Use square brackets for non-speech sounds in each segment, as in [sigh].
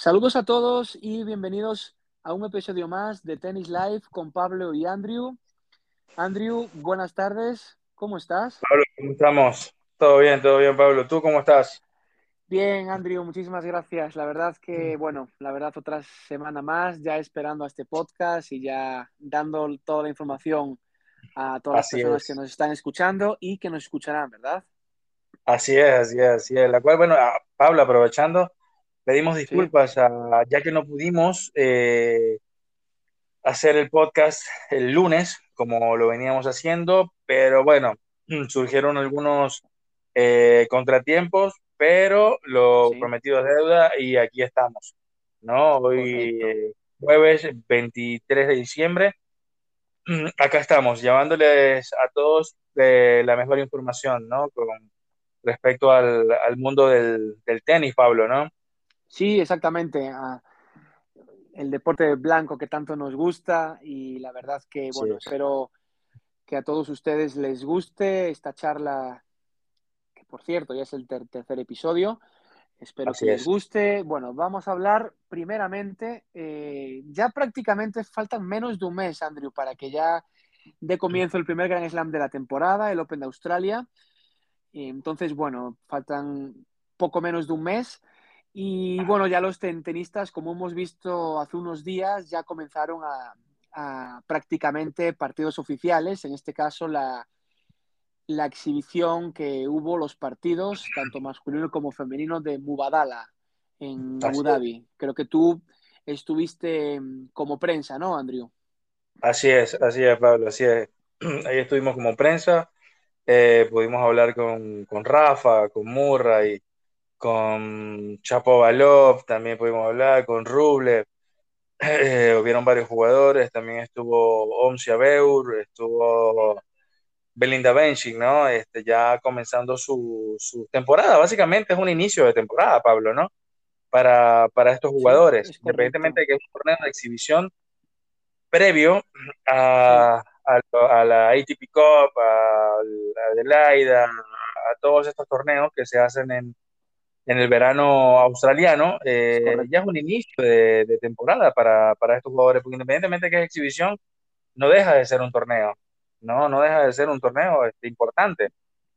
Saludos a todos y bienvenidos a un episodio más de Tennis Live con Pablo y Andrew. Andrew, buenas tardes, ¿cómo estás? Pablo, ¿cómo estamos? Todo bien, todo bien, Pablo. ¿Tú cómo estás? Bien, Andrew, muchísimas gracias. La verdad que, bueno, la verdad otra semana más, ya esperando a este podcast y ya dando toda la información a todas Así las personas es. que nos están escuchando y que nos escucharán, ¿verdad? Así es, así es, así es. La cual, bueno, Pablo, aprovechando, pedimos Sí, disculpas a- ya que no pudimos eh, hacer el podcast el lunes, como lo veníamos haciendo, pero bueno, surgieron algunos eh, contratiempos, pero lo sí, prometido es deuda y aquí estamos, ¿no? Hoy, eh, jueves 23 de diciembre. Acá estamos, llevándoles a todos eh, la mejor información, ¿no? Con respecto al, al mundo del, del tenis, Pablo, ¿no? Sí, exactamente. ah, el deporte blanco que tanto nos gusta y la verdad que, bueno, es, espero que a todos ustedes les guste esta charla, que por cierto ya es el ter tercer episodio. Espero que les es. guste. Bueno, vamos a hablar primeramente, eh, ya prácticamente faltan menos de un mes, Andrew, para que ya dé comienzo el primer Grand Slam de la temporada, el Open de Australia. Y entonces, bueno, faltan poco menos de un mes. Y bueno, ya los tenistas, como hemos visto hace unos días, ya comenzaron a, a prácticamente partidos oficiales. En este caso, la, la exhibición que hubo, los partidos, tanto masculino como femenino, de Mubadala en Abu Dhabi. Creo que tú estuviste mm, como prensa, ¿no, Andrew? así es, así es, Pablo, así es. [clears throat] Ahí estuvimos como prensa, eh, pudimos hablar con, con Rafa, con Murray, con Chapo Valov, también pudimos hablar con Rublev, [clears throat] eh, hubieron varios jugadores, también estuvo Omsia Beur, estuvo Belinda Bencic, ¿no? Este, ya comenzando su, su temporada, básicamente es un inicio de temporada, Pablo, ¿no? Para, para estos Sí, jugadores, es independientemente de que es un torneo de exhibición previo Sí, a, a, a la ATP Cup, a, a Adelaida, a todos estos torneos que se hacen en, en el verano australiano, eh, ya es un inicio de, de temporada para, para estos jugadores, porque independientemente de que es exhibición, no deja de ser un torneo, no, no deja de ser un torneo este, importante.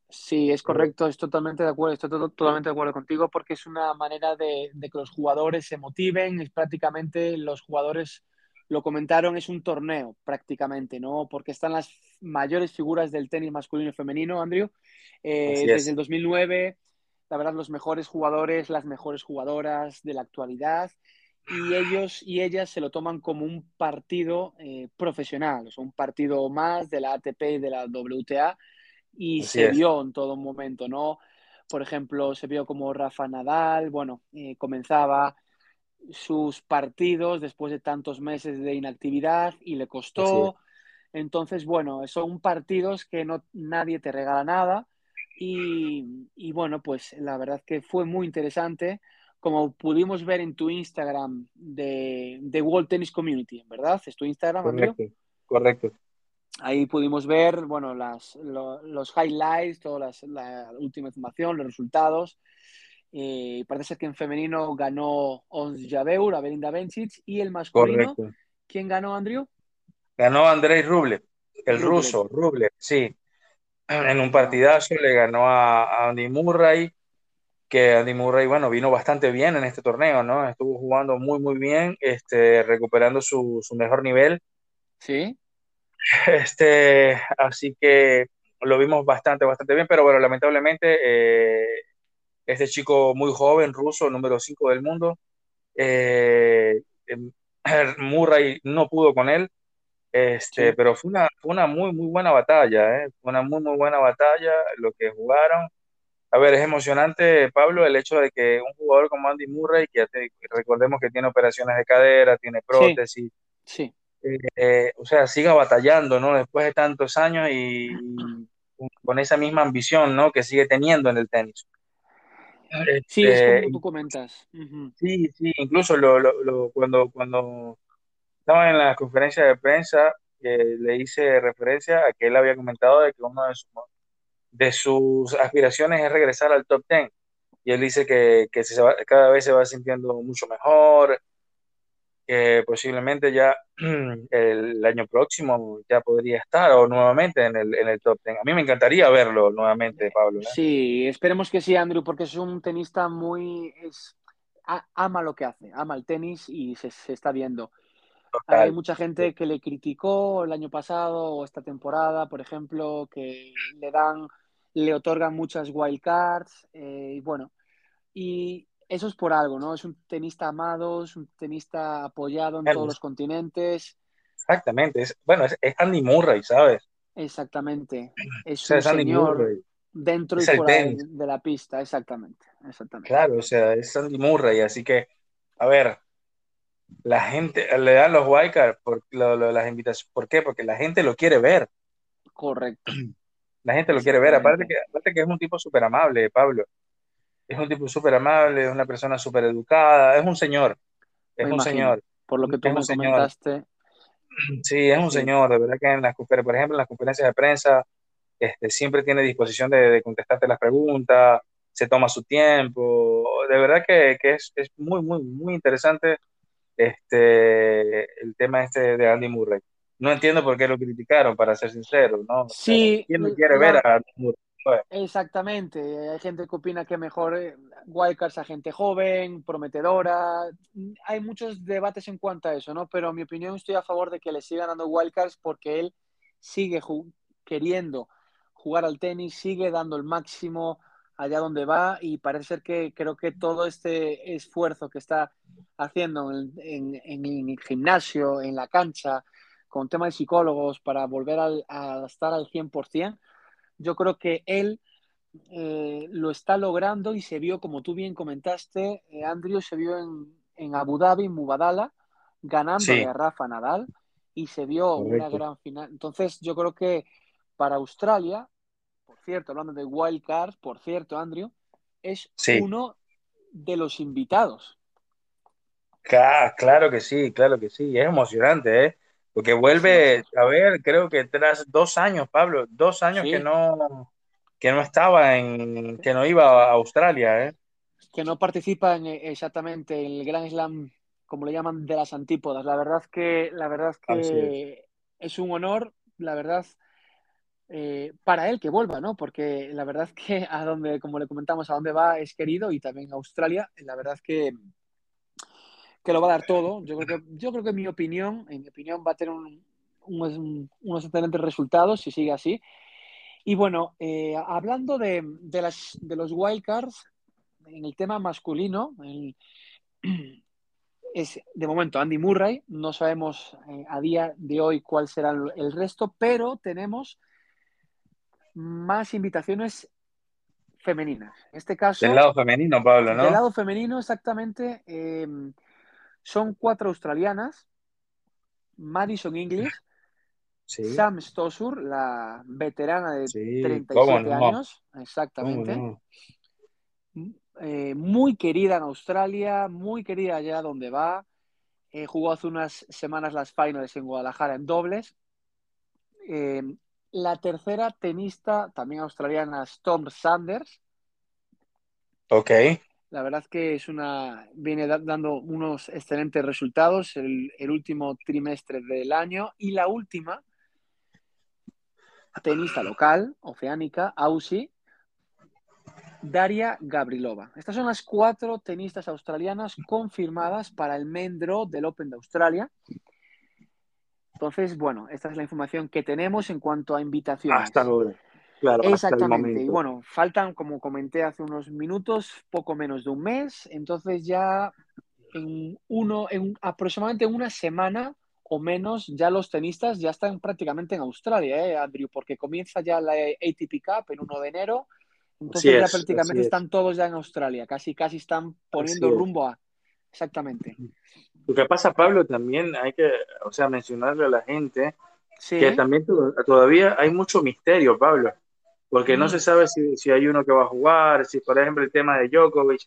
Sí, es correcto, estoy totalmente de acuerdo, estoy to- totalmente de acuerdo contigo porque es una manera de, de que los jugadores se motiven, es prácticamente los jugadores lo comentaron, es un torneo prácticamente, ¿no? Porque están las mayores figuras del tenis masculino y femenino, Andrew. Eh, desde es, el 2009, la verdad, los mejores jugadores, las mejores jugadoras de la actualidad y ellos y ellas se lo toman como un partido eh, profesional, o sea, un partido más de la ATP y de la WTA y así se es, vio en todo momento, ¿no? Por ejemplo, se vio como Rafa Nadal, bueno, eh, comenzaba sus partidos después de tantos meses de inactividad y le costó. Entonces, bueno, son partidos que no nadie te regala nada y, y bueno, pues la verdad que fue muy interesante, como pudimos ver en tu Instagram de, de World Tennis Community, ¿verdad? ¿Es tu Instagram, Andrew? Correcto, correcto. Ahí pudimos ver, bueno, las, lo, los highlights, toda las, la última información, los resultados. Eh, parece ser que en femenino ganó Ons Jabeur, a Belinda Bencic, y el masculino, Correcto. ¿quién ganó, Andrew? Ganó Andrei Rublev, el Rublev. ruso, Rublev, sí. En un partidazo le ganó a, a Andy Murray, que Andy Murray, bueno, vino bastante bien en este torneo, ¿no? Estuvo jugando muy, muy bien, este, recuperando su, su mejor nivel. ¿Sí? Este, así que lo vimos bastante, bastante bien, pero bueno, lamentablemente, eh, este chico muy joven, ruso, número 5 del mundo, eh, em, [laughs] Murray no pudo con él, este, Sí. pero fue una, fue una muy, muy buena batalla, ¿eh? Fue una muy, muy buena batalla lo que jugaron. A ver, es emocionante, Pablo, el hecho de que un jugador como Andy Murray, que ya te- recordemos que tiene operaciones de cadera, tiene Sí. prótesis, Sí. eh, o sea, siga batallando, ¿no? Después de tantos años y, y con esa misma ambición, ¿no? Que sigue teniendo en el tenis. Sí, es Este, como tú comentas. Sí, sí, incluso lo, lo- lo- cuando, cuando estaba en la conferencia de prensa, eh, le hice referencia a que él había comentado de que una de, su- de sus aspiraciones es regresar al top 10. y él dice que, que se va, cada vez se va sintiendo mucho mejor, que posiblemente ya [clears throat] el año próximo ya podría estar o nuevamente en el, en el top 10. A mí me encantaría verlo nuevamente, Pablo. ¿eh? Sí, esperemos que sí, Andrew, porque es un tenista muy... Es, ama lo que hace, ama el tenis y se, se está viendo. Total. Hay mucha gente que le criticó el año pasado o esta temporada, por ejemplo, que le dan, le otorgan muchas wildcards, eh, y bueno, y eso es por algo, ¿no? Es un tenista amado, es un tenista apoyado en todos los continentes. Exactamente, es, bueno, es, es, Andy Murray, ¿sabes? Exactamente, [clears throat] es o sea, un es señor Murray. dentro y fuera de, la pista, exactamente, exactamente. Claro, o sea, es Andy Murray, así que, a ver, la gente le dan los wildcards por lo, lo, las invitaciones, ¿por qué? Porque la gente lo quiere ver. Correcto. [clears throat] La gente lo quiere ver, aparte que, aparte que es un tipo súper amable, Pablo es un tipo súper amable, es una persona súper educada, es un señor, es me un imagino, señor. Por lo que tú me comentaste. [clears throat] Sí, es un sí. señor, de verdad que en las, por ejemplo, en las conferencias de prensa este, siempre tiene disposición de, de, contestarte las preguntas, se toma su tiempo, de verdad que, que es, es, muy, muy, muy interesante este, el tema este de Andy Murray. No entiendo por qué lo criticaron, para ser sincero, ¿no? Sí. ¿Quién no quiere ver a Andy Murray? Exactamente, hay gente que opina que mejor eh, Wildcards a gente joven, prometedora. Hay muchos debates en cuanto a eso, ¿no? Pero en mi opinión estoy a favor de que le sigan dando Wildcards porque él sigue ju queriendo jugar al tenis, sigue dando el máximo allá donde va y parece ser que creo que todo este esfuerzo que está haciendo en, en, en el gimnasio, en la cancha, con tema de psicólogos para volver al, a estar al 100%, yo creo que él eh, lo está logrando y se vio, como tú bien comentaste, eh, Andrew, se vio en, en, Abu Dhabi, en Mubadala, ganando sí. a Rafa Nadal y se vio Correcto. una gran final. Entonces, yo creo que para Australia, cierto, hablando de wild cards, por cierto, Andrew, es sí. uno de los invitados. Claro que sí, claro que sí, es emocionante, ¿eh? Porque vuelve, a ver, creo que tras dos años, Pablo, dos años sí. que no que no estaba en, que no iba a Australia, ¿eh? Que no participa en, exactamente en el Grand Slam, como le llaman, de las antípodas. La verdad que, la verdad que es. es. un honor, la verdad, eh, para él que vuelva, ¿no? Porque la verdad que [laughs] a donde, como le comentamos, a dónde va es querido y también Australia, la verdad que que lo va a dar todo. Yo creo que, yo creo que en mi opinión, en mi opinión, va a tener un, un, unos excelentes resultados si sigue así. Y bueno, eh, hablando de, de, las, de los wildcards, en el tema masculino, el, [clears throat] es de momento Andy Murray, no sabemos eh, a día de hoy cuál será el resto, pero tenemos más invitaciones femeninas. En este caso. Del lado femenino, Pablo, ¿no? Del lado femenino, exactamente. Eh, son cuatro australianas, Madison English, sí. Sam Stosur, la veterana de sí, 37 no? años, exactamente. No? Eh, muy querida en Australia, muy querida allá donde va. Eh, jugó hace unas semanas las finals en Guadalajara en dobles. La tercera tenista, también australiana, Storm Sanders. Ok. La verdad que es una viene dando unos excelentes resultados el, el, último trimestre del año y la última tenista local, oceánica, Aussie, Daria Gabrilova. Estas son las cuatro tenistas australianas confirmadas para el main draw del Open de Australia. Entonces, bueno, esta es la información que tenemos en cuanto a invitaciones. Hasta ahora. Claro, Exactamente. Y bueno, faltan, como comenté hace unos minutos, poco menos de un mes. Entonces ya en uno, en aproximadamente una semana o menos, ya los tenistas ya están prácticamente en Australia, ¿eh, Andrew? Porque comienza ya la ATP Cup en 1 de enero. Entonces ya prácticamente están todos ya en Australia. Casi, casi están poniendo rumbo a. Exactamente. Lo que pasa, Pablo, también hay que, o sea, mencionarle a la gente sí. que también todavía hay mucho misterio, Pablo porque no se sabe si, si, hay uno que va a jugar, si por ejemplo el tema de Djokovic,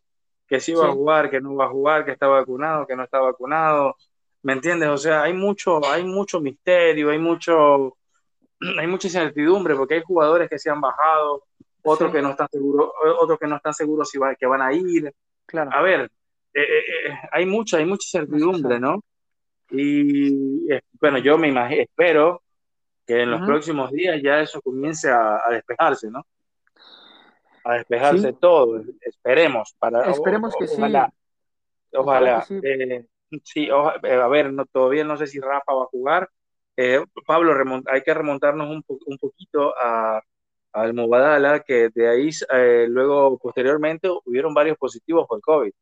que sí va sí. a jugar, que no va a jugar, que está vacunado, que no está vacunado, ¿me entiendes? O sea, hay mucho, hay mucho misterio, hay mucho, [clears throat] hay mucha incertidumbre, porque hay jugadores que se han bajado, otros que no están seguros, otros que no están seguros si va, que van a ir. Claro. A ver, eh, eh, eh, hay mucha, hay mucha incertidumbre, ¿no? Y bueno, yo me imagino, espero que en los próximos días ya eso comience a, despejarse, ¿no? A despejarse todo, esperemos. Para, esperemos que ojalá, sí. Ojalá. sí, a ver, no, todavía no sé si Rafa va a jugar. Pablo, hay que remontarnos un, un poquito a, al Mubadala, que de ahí luego posteriormente hubieron varios positivos por COVID.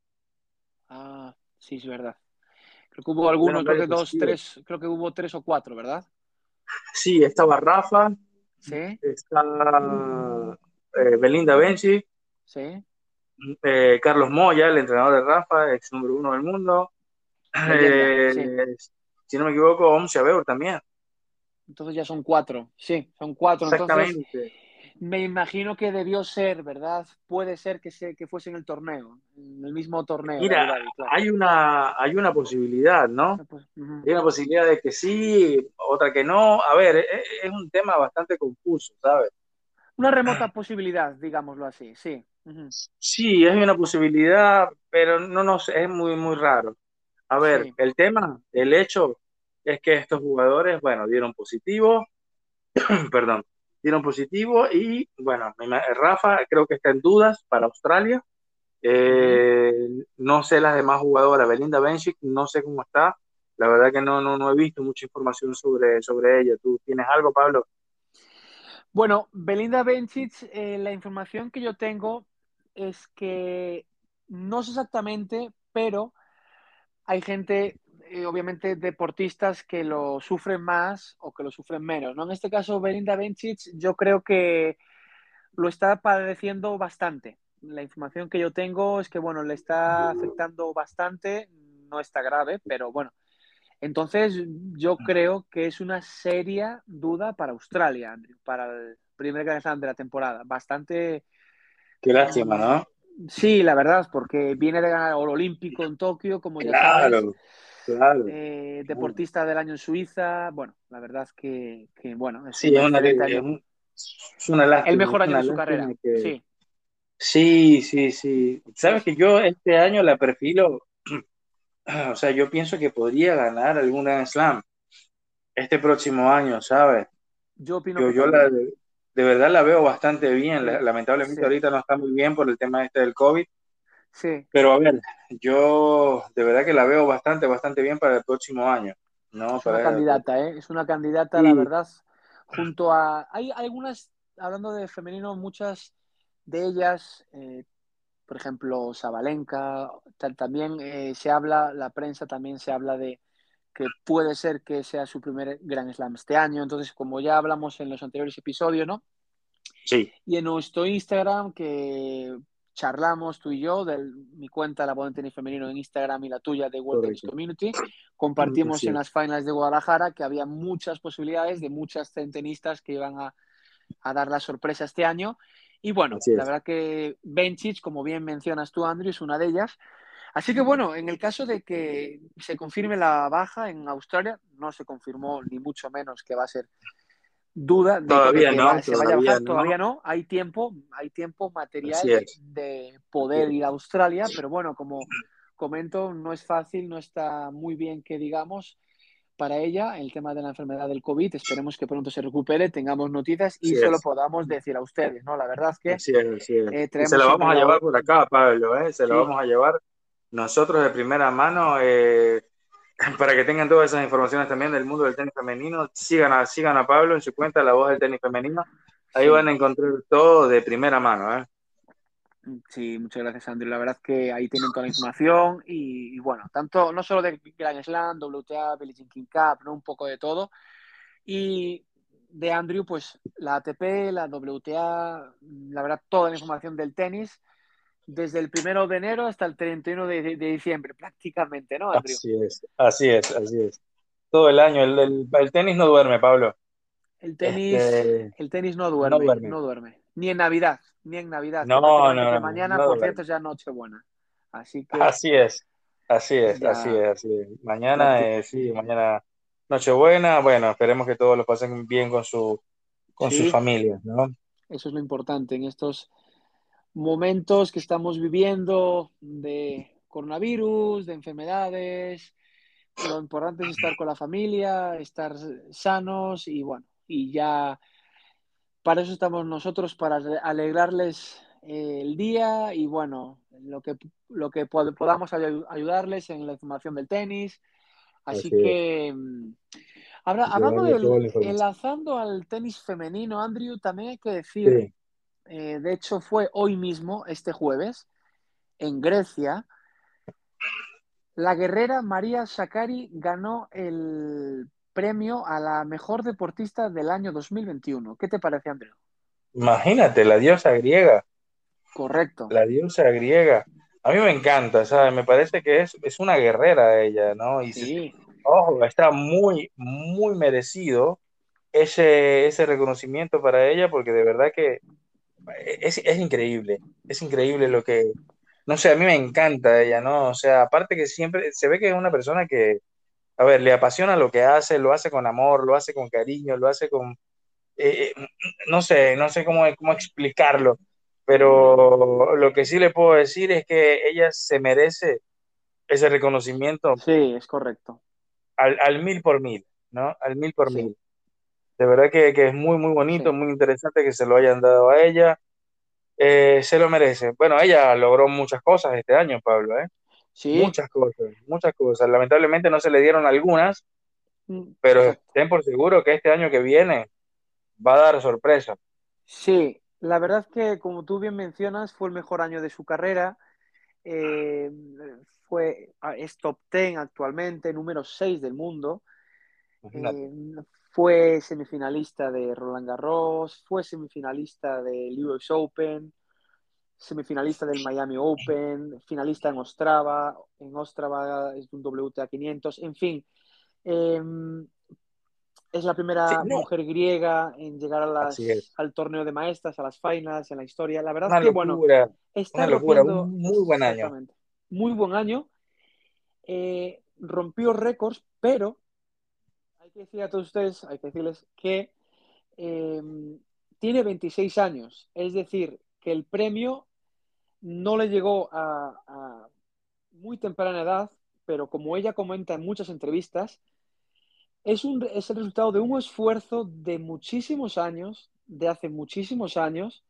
Ah, sí, es verdad. Creo que hubo algunos, creo que dos, tres, creo que hubo tres o cuatro, ¿verdad? Sí, estaba Rafa. Sí. Está eh, Belinda Benchi. Sí. Eh, Carlos Moya, el entrenador de Rafa, ex número uno del mundo. Eh, si no me equivoco, Omsi Abeur también. Entonces ya son cuatro. Sí, son cuatro. Exactamente. Me imagino que debió ser, ¿verdad? Puede ser que, se, que fuese en el torneo, en el mismo torneo. Mira, hay, una, hay una posibilidad, ¿no? Ah, pues, hay una posibilidad de que sí, otra que no. A ver, es, es un tema bastante confuso, ¿sabes? Una remota posibilidad, digámoslo así, sí. Sí, es una posibilidad, pero no, no es muy, muy raro. A ver, el tema, el hecho es que estos jugadores, bueno, dieron positivo, [clears throat] perdón, dieron positivo y bueno, Rafa creo que está en dudas para Australia. Eh, no sé las demás jugadoras, Belinda Bencic, no sé cómo está. La verdad que no, no, no he visto mucha información sobre, sobre ella. ¿Tú tienes algo, Pablo? Bueno, Belinda Bencic, eh, la información que yo tengo es que no sé exactamente, pero hay gente eh, obviamente deportistas que lo sufren más o que lo sufren menos. ¿no? En este caso, Belinda Bencic, yo creo que lo está padeciendo bastante. La información que yo tengo es que, bueno, le está afectando bastante, no está grave, pero bueno. Entonces, yo creo que es una seria duda para Australia, para el primer Grand Slam de la temporada. Bastante. Qué lástima, ¿no? Sí, la verdad, porque viene de ganar oro olímpico en Tokio, como ya sabes. Eh, deportista del año en Suiza. Bueno, la verdad es que, bueno, es, sí, una, El mejor año de su carrera. Sí. Sí, sí, sí. Sabes que yo este año la perfilo, [clears throat] o sea, yo pienso que podría ganar algún Grand Slam este próximo año, ¿sabes? Yo opino yo, la, de, verdad la veo bastante bien. Lamentablemente ahorita no está muy bien por el tema este del COVID, Sí. Pero a ver, yo de verdad que la veo bastante, bastante bien para el próximo año. ¿no? Es una candidata, ¿eh? Es una candidata, la verdad, junto a... Hay algunas, hablando de femenino, muchas de ellas, eh, por ejemplo, Sabalenka, también eh, se habla, la prensa también se habla de que puede ser que sea su primer Grand Slam este año. Entonces, como ya hablamos en los anteriores episodios, ¿no? Sí. Y en nuestro Instagram, que charlamos tú y yo, de mi cuenta La Tenis Femenino en Instagram y la tuya de World Tennis Community. Compartimos en las finals de Guadalajara que había muchas posibilidades de muchas tenistas que iban a, dar la sorpresa este año. Y bueno, la verdad que Benchich, como bien mencionas tú, Andrew, es una de ellas. Así que bueno, en el caso de que se confirme la baja en Australia, no se confirmó ni mucho menos que va a ser duda de todavía que no, se vaya a bajar, todavía no, hay tiempo, hay tiempo material de poder ir a Australia, pero bueno, como comento, no es fácil, no está muy bien que digamos para ella el tema de la enfermedad del COVID, esperemos que pronto se recupere, tengamos noticias y se lo podamos decir a ustedes, ¿no? La verdad es que eh, se lo vamos a llevar por acá, Pablo, ¿eh? se lo vamos a llevar nosotros de primera mano, eh, [laughs] para que tengan todas esas informaciones también del mundo del tenis femenino, sigan a, sigan a Pablo en su cuenta, La Voz del Tenis Femenino. Ahí van a encontrar todo de primera mano. ¿eh? Sí, muchas gracias, Andrew. La verdad es que ahí tienen toda la información y, bueno, tanto no solo de Grand Slam, WTA, Jean King Cup, ¿no? un poco de todo. Y de Andrew, pues la ATP, la WTA, la verdad, toda la información del tenis desde el primero de enero hasta el 31 de, de, diciembre, prácticamente, ¿no, Andrew? Así es, así es, así es. Todo el año. El, el, tenis no duerme, Pablo. El tenis, este, el tenis no duerme, no duerme, Ni en Navidad, ni en Navidad. No, no, Mañana, por cierto, ya Nochebuena. Así que. Así es, así es, así es, así es. Mañana, eh, sí, mañana Nochebuena. Bueno, esperemos que todos lo pasen bien con su, con sus familias, ¿no? Eso es lo importante en estos momentos que estamos viviendo de coronavirus, de enfermedades. Lo importante es estar con la familia, estar sanos y bueno, y ya para eso estamos nosotros, para alegrarles eh, el día y bueno, lo que, lo que podamos ayudarles en la información del tenis. Así, que, mm, hablando del, enlazando al tenis femenino, Andrew, también hay que decir, eh, de hecho fue hoy mismo, este jueves, en Grecia, la guerrera María Sakari ganó el premio a la mejor deportista del año 2021. ¿Qué te parece, Andrew? Imagínate, la diosa griega. Correcto. La diosa griega. A mí me encanta, ¿sabes? Me parece que es, es una guerrera ella, ¿no? Y sí. ojo, está muy, muy merecido ese, ese reconocimiento para ella porque de verdad que es, es increíble. Es increíble lo que, no sé, a mí me encanta ella, ¿no? O sea, aparte que siempre se ve que es una persona que, a ver, le apasiona lo que hace, lo hace con amor, lo hace con cariño, lo hace con, eh, eh, no sé, no sé cómo, cómo explicarlo, pero lo que sí le puedo decir es que ella se merece ese reconocimiento. Sí, es correcto. Al, mil por mil, ¿no? Al mil por mil. De verdad que, es muy, muy bonito, muy interesante que se lo hayan dado a ella. Eh, se lo merece. Bueno, ella logró muchas cosas este año, Pablo, ¿eh? Muchas cosas, muchas cosas. Lamentablemente no se le dieron algunas, mm, pero estén por seguro que este año que viene va a dar sorpresa. Sí, la verdad que como tú bien mencionas, fue el mejor año de su carrera. Eh, fue, es top 10 actualmente, número 6 del mundo. Eh, fue semifinalista de Roland Garros, fue semifinalista del US Open, semifinalista del Miami Open, finalista en Ostrava, en Ostrava es un WTA 500, en fin. Em, es la primera mujer griega en llegar a las, al torneo de maestras, a las finals, en la historia. La verdad es que, bueno, está locura, un muy buen año. Muy buen año. Eh, rompió récords, pero que decir a todos ustedes, hay que decirles que em, tiene 26 años. Es decir, que el premio no le llegó a, muy temprana edad, pero como ella comenta en muchas entrevistas, es, un, es el resultado de un esfuerzo de muchísimos años, de hace muchísimos años,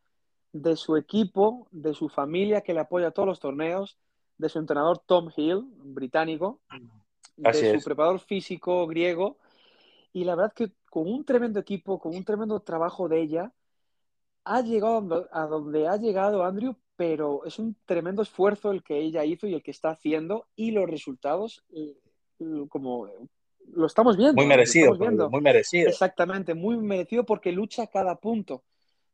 de su equipo, de su familia que le apoya a todos los torneos, de su entrenador Tom Hill, británico, de su preparador físico griego, y la verdad que con un tremendo equipo, con un tremendo trabajo de ella, ha llegado a donde ha llegado Andrew pero es un tremendo esfuerzo el que ella hizo y el que está haciendo y los resultados eh, como lo estamos viendo. Muy merecido, muy merecido. Exactamente, muy merecido porque lucha cada punto.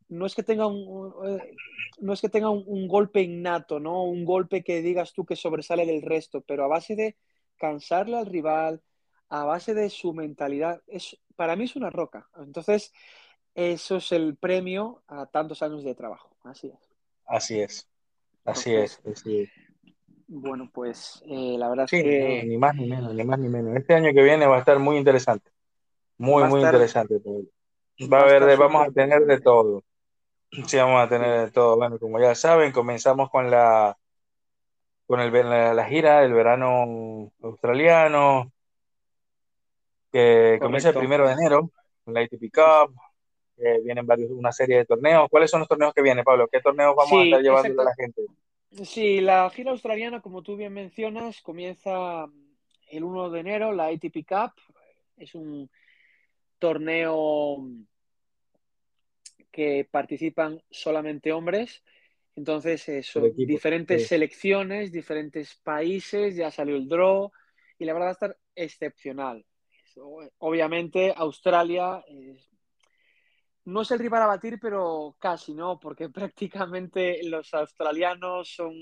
No es que tenga un, eh, no es que tenga un, golpe innato, ¿no? Un golpe que digas tú que sobresale del resto, pero a base de cansarle al rival, a base de su mentalidad, es, para mí es una roca. Entonces, eso es el premio a tantos años de trabajo. Así es. Así es, así es, Bueno, pues eh, la verdad es que... ni más ni menos, ni más ni menos. Este año que viene va a estar muy interesante, muy, muy interesante. Va, a haber, vamos a tener de todo. Sí, vamos a tener de todo. Bueno, como ya saben, comenzamos con la con el, la, gira del verano australiano, que comienza el primero de enero, la ATP Cup, vienen varios, una serie de torneos. ¿Cuáles son los torneos que vienen, Pablo? ¿Qué torneos vamos a estar llevando a la gente? Sí, la gira australiana, como tú bien mencionas, comienza el 1 de enero, la ATP Cup. Es un torneo que participan solamente hombres. Entonces, eh, son diferentes selecciones, diferentes países, ya salió el draw y la verdad va a estar excepcional. Obviamente, Australia es no es el rival a batir, pero casi, ¿no? Porque [laughs] prácticamente los australianos son,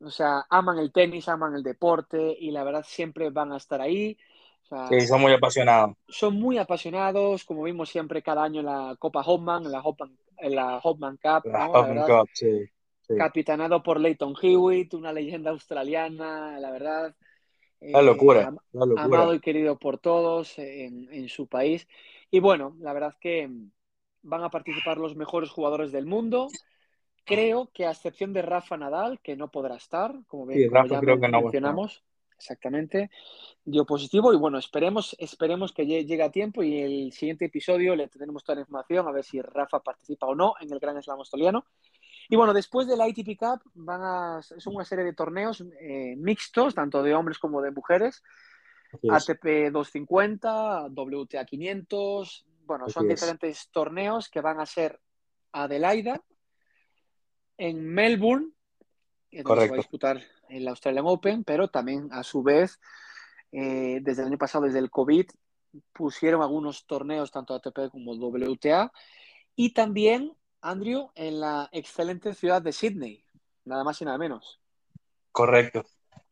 o sea, aman el tenis, aman el deporte y la verdad siempre van a estar ahí. sí, son muy apasionados. Son muy apasionados, como vimos siempre cada año en la Copa Hopman, en la Hopman, en la Hopman Cup. La Hopman Cup, sí, Capitanado por Leighton Hewitt, una leyenda australiana, la verdad. La locura, la Amado y querido por todos en, en su país. Y bueno, la verdad es que van a participar los mejores jugadores del mundo. Creo que a excepción de Rafa Nadal, que no podrá estar, como, bien, ya mencionamos, exactamente, dio positivo. Y bueno, esperemos, esperemos que llegue a tiempo y el siguiente episodio le tendremos toda la información a ver si Rafa participa o no en el Gran Slam australiano. Y bueno, después del ITP Cup van a, es una serie de torneos eh, mixtos, tanto de hombres como de mujeres. ATP 250, WTA 500, bueno, son diferentes torneos que van a ser Adelaida, en Melbourne, donde se va a disputar el Australian Open, pero también a su vez, eh, desde el año pasado, desde el COVID, pusieron algunos torneos, tanto ATP como WTA, y también, Andrew, en la excelente ciudad de Sydney, nada más y nada menos. Correcto,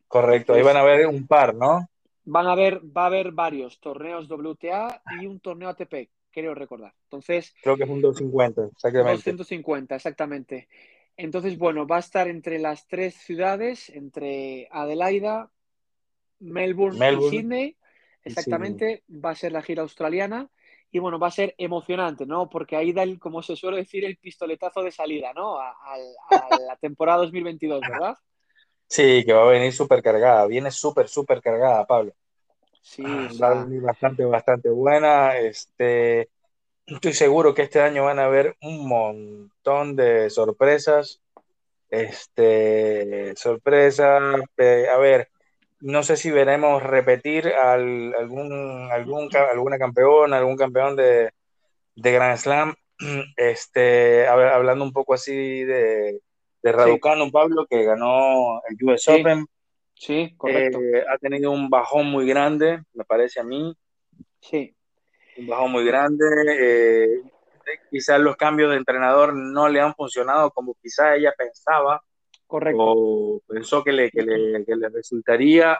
correcto. Ahí van a ver un par, ¿no? Van a ver, va a haber varios torneos WTA y un torneo ATP, creo recordar. Entonces. Creo que es un 250, exactamente. 250, exactamente. Entonces, bueno, va a estar entre las tres ciudades, entre Adelaida, Melbourne, y Sydney. Exactamente, va a ser la gira australiana. Y bueno, va a ser emocionante, ¿no? Porque ahí da, el, como se suele decir, el pistoletazo de salida, ¿no? A, la temporada 2022, [laughs] ¿verdad? Sí, que va a venir súper cargada. Viene súper, súper cargada, Pablo. Sí, va a venir bastante, bastante buena. Este, Estoy seguro que este año van a haber un montón de sorpresas. Este, sorpresas. a ver, no sé si veremos repetir al, algún, algún, alguna campeona, algún campeón de, de Grand Slam. [clears throat] Este, hablando un poco así de, de Raducano, Pablo, que ganó el US Open. Sí, correcto. Eh, ha tenido un bajón muy grande, me parece a mí. Sí un bajo muy grande. Eh, quizás los cambios de entrenador no le han funcionado como quizás ella pensaba. Correcto. O pensó que le, que le, que le resultaría.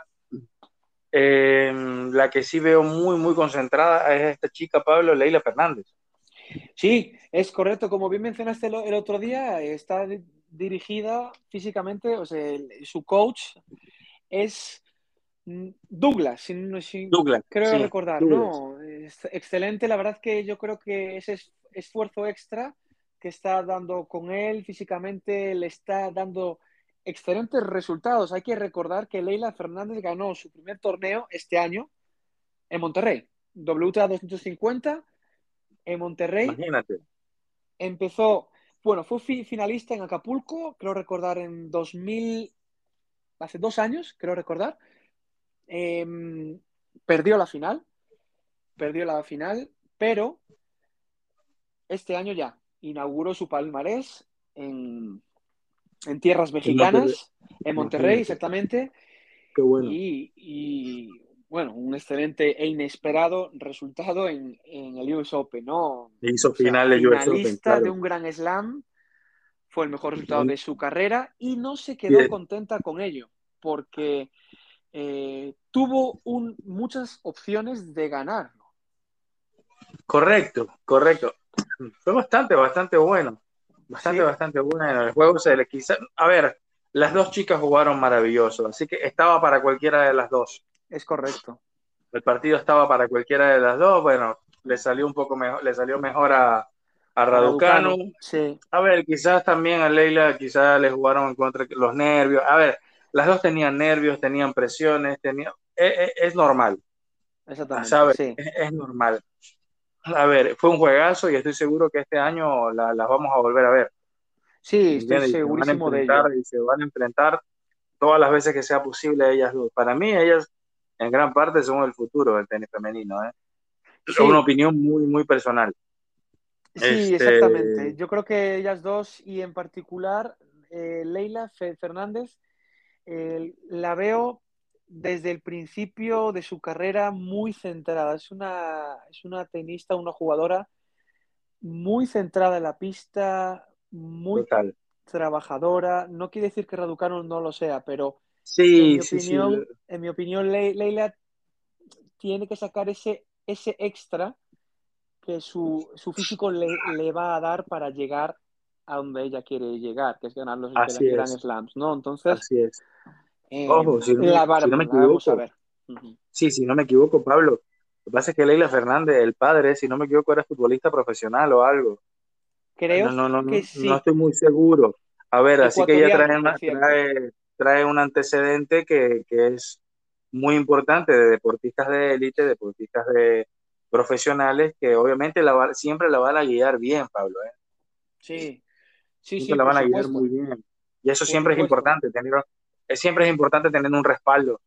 Eh, la que sí veo muy, muy concentrada es esta chica, Pablo Leila Fernández. Sí, es correcto. Como bien mencionaste el, el otro día, está dirigida físicamente, o sea, su coach es Mm, Douglas, si, creo recordar, ¿no? excelente, la verdad que yo creo que ese esfuerzo extra que está dando con él físicamente le está dando excelentes resultados. Hay que recordar que Leila Fernández ganó su primer torneo este año en Monterrey, WTA 250 en Monterrey. Imagínate. Empezó, bueno, fue finalista en Acapulco, creo recordar en 2000, hace dos años, creo recordar Em, perdió la final, perdió la final, pero este año ya inauguró su palmarés en, tierras mexicanas, en Monterrey, exactamente. Qué bueno. Y, bueno, un excelente e inesperado resultado en, el US Open, ¿no? Hizo final el US Open. de un gran slam, fue el mejor resultado de su carrera y no se quedó contenta con ello, porque eh, tuvo un, muchas opciones de ganarlo. Correcto, correcto. Fue bastante, bastante bueno. Bastante, bastante bueno. El juego se le quizá. A ver, las dos chicas jugaron maravilloso, así que estaba para cualquiera de las dos. Es correcto. El partido estaba para cualquiera de las dos. Bueno, le salió un poco mejor, le salió mejor a, a Raducano. Sí. A ver, quizás también a Leila, quizás le jugaron en contra los nervios. A ver, las dos tenían nervios, tenían presiones, tenían... E, e, es, normal. Exactamente. Es, normal. A ver, fue un juegazo y estoy seguro que este año las vamos a volver a ver. Sí, estoy segurísimo de ello. Y se van a enfrentar todas las veces que sea posible ellas dos. Para mí, ellas en gran parte son el futuro del tenis femenino. ¿eh? Es una opinión muy, muy personal. Sí, este, exactamente. Yo creo que ellas dos y en particular eh, Leila Fernández la veo desde el principio de su carrera muy centrada. Es una, es una tenista, una jugadora muy centrada en la pista, muy trabajadora. No quiere decir que Raducano no lo sea, pero sí, en, mi opinión, en mi opinión, Leila tiene que sacar ese, ese extra que su, físico le, le, va a dar para llegar a donde ella quiere llegar, que es ganar los Grand Slams, ¿no? Entonces, Así es. Eh, Ojo, si no, me equivoco, sí, si no me equivoco, Pablo, Lo que pasa es que Leila Fernández, el padre, si no me equivoco, era futbolista profesional o algo. Creo no, no, no, que sí. No estoy muy seguro. A ver, así que ella trae, trae, un antecedente que, que, es muy importante de deportistas de élite, deportistas de profesionales, que obviamente la siempre la van a guiar bien, Pablo. ¿eh? Sí, sí, sí. la van a guiar muy bien. Y eso siempre es importante, tener, siempre es importante tener un respaldo.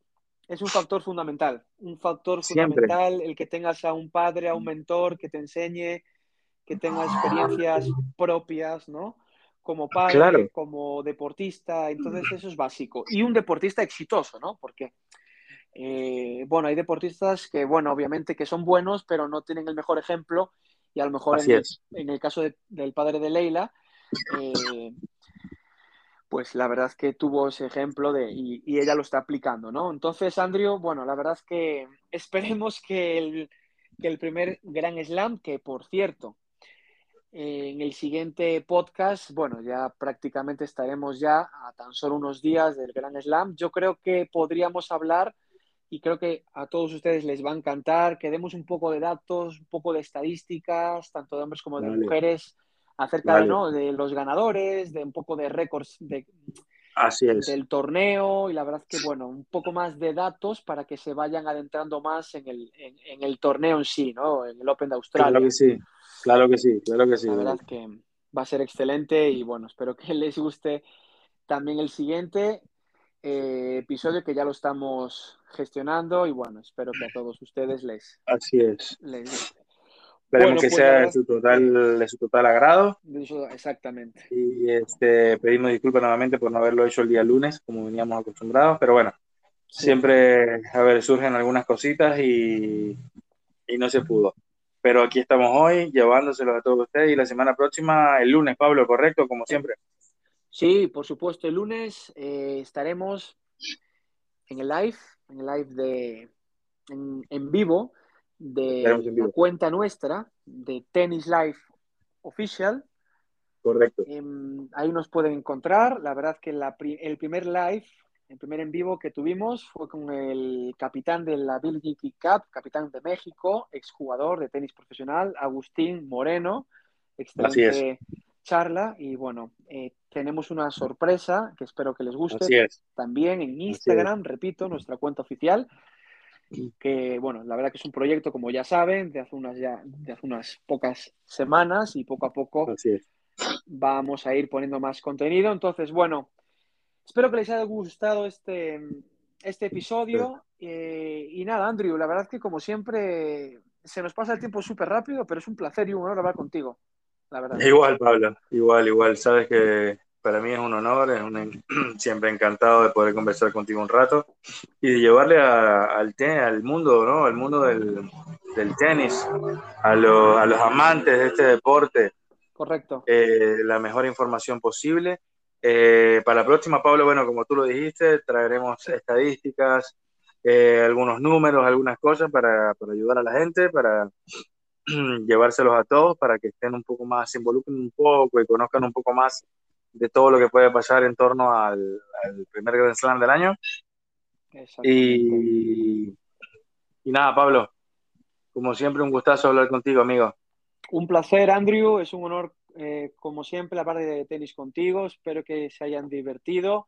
Es un factor fundamental, un factor fundamental el que tengas a un padre, a un mentor que te enseñe, que tenga experiencias propias, ¿no? Como padre, como deportista, entonces eso es básico. Y un deportista exitoso, ¿no? Porque, eh, bueno, hay deportistas que, bueno, obviamente que son buenos, pero no tienen el mejor ejemplo y a lo mejor en el, en el, caso del padre de Leila, eh, pues la verdad es que tuvo ese ejemplo de, y, ella lo está aplicando, ¿no? Entonces, Andrew, bueno, la verdad es que [laughs] esperemos que el, que el primer Gran Slam, que por cierto, en el siguiente podcast, bueno, ya prácticamente estaremos ya a tan solo unos días del Gran Slam. Yo creo que podríamos hablar y creo que a todos ustedes les va a encantar que demos un poco de datos, un poco de estadísticas, tanto de hombres como de mujeres, acerca de, ¿no? de los ganadores, de un poco de récords de, Así del torneo y la verdad que, bueno, un poco más de datos para que se vayan adentrando más en el, en, el torneo en sí, ¿no? En el Open de Australia. Claro que sí, claro que sí, claro que sí. La verdad que va a ser excelente y, bueno, espero que [laughs] les guste también el siguiente eh, episodio que ya lo estamos gestionando y, bueno, espero que a todos ustedes les... Así es. Les, Esperemos que pues, sea de su, total, de su total agrado. exactamente. Y este, pedimos disculpas nuevamente por no haberlo hecho el día lunes, como veníamos acostumbrados, pero bueno, siempre, a ver, surgen algunas cositas y, y no se pudo. Pero aquí estamos hoy, llevándoselos a todos ustedes y la semana próxima, el lunes, Pablo, ¿correcto? Como siempre. Sí, por supuesto, el lunes eh, estaremos en el live, en el live de en, en vivo de la cuenta nuestra de Tennis Life Official. Correcto. Em, ahí nos pueden encontrar. La verdad que el primer live, el primer en vivo que tuvimos fue con el capitán de la Billie Cup, capitán de México, exjugador de tenis profesional, Agustín Moreno. Excelente charla. Y bueno, eh, tenemos una sorpresa que espero que les guste. También en Instagram, repito, nuestra cuenta oficial que bueno, la verdad que es un proyecto, como ya saben, de hace unas, ya, de hace unas pocas semanas y poco a poco vamos a ir poniendo más contenido. Entonces, bueno, espero que les haya gustado este, este episodio. Eh, y nada, Andrew, la verdad que como siempre se nos pasa el tiempo súper rápido, pero es un placer y un honor hablar contigo. La verdad. Igual, Pablo, igual, igual. Sabes que para mí es un honor, es un, [clears throat] siempre encantado de poder conversar contigo un rato y de llevarle al, al mundo, ¿no? Al mundo del, tenis, a, a, los amantes de este deporte. Correcto. Eh, la mejor información posible. Eh, para la próxima, Pablo, bueno, como tú lo dijiste, traeremos estadísticas, eh, algunos números, algunas cosas para, para ayudar a la gente, para [clears throat] llevárselos a todos, para que estén un poco más, se involucren un poco y conozcan un poco más de todo lo que puede pasar en torno al, primer Grand Slam del año. Y, y nada, Pablo, como siempre, un gustazo hablar contigo, amigo. Un placer, Andrew. Es un honor, eh, como siempre, la parte de tenis contigo. Espero que se hayan divertido.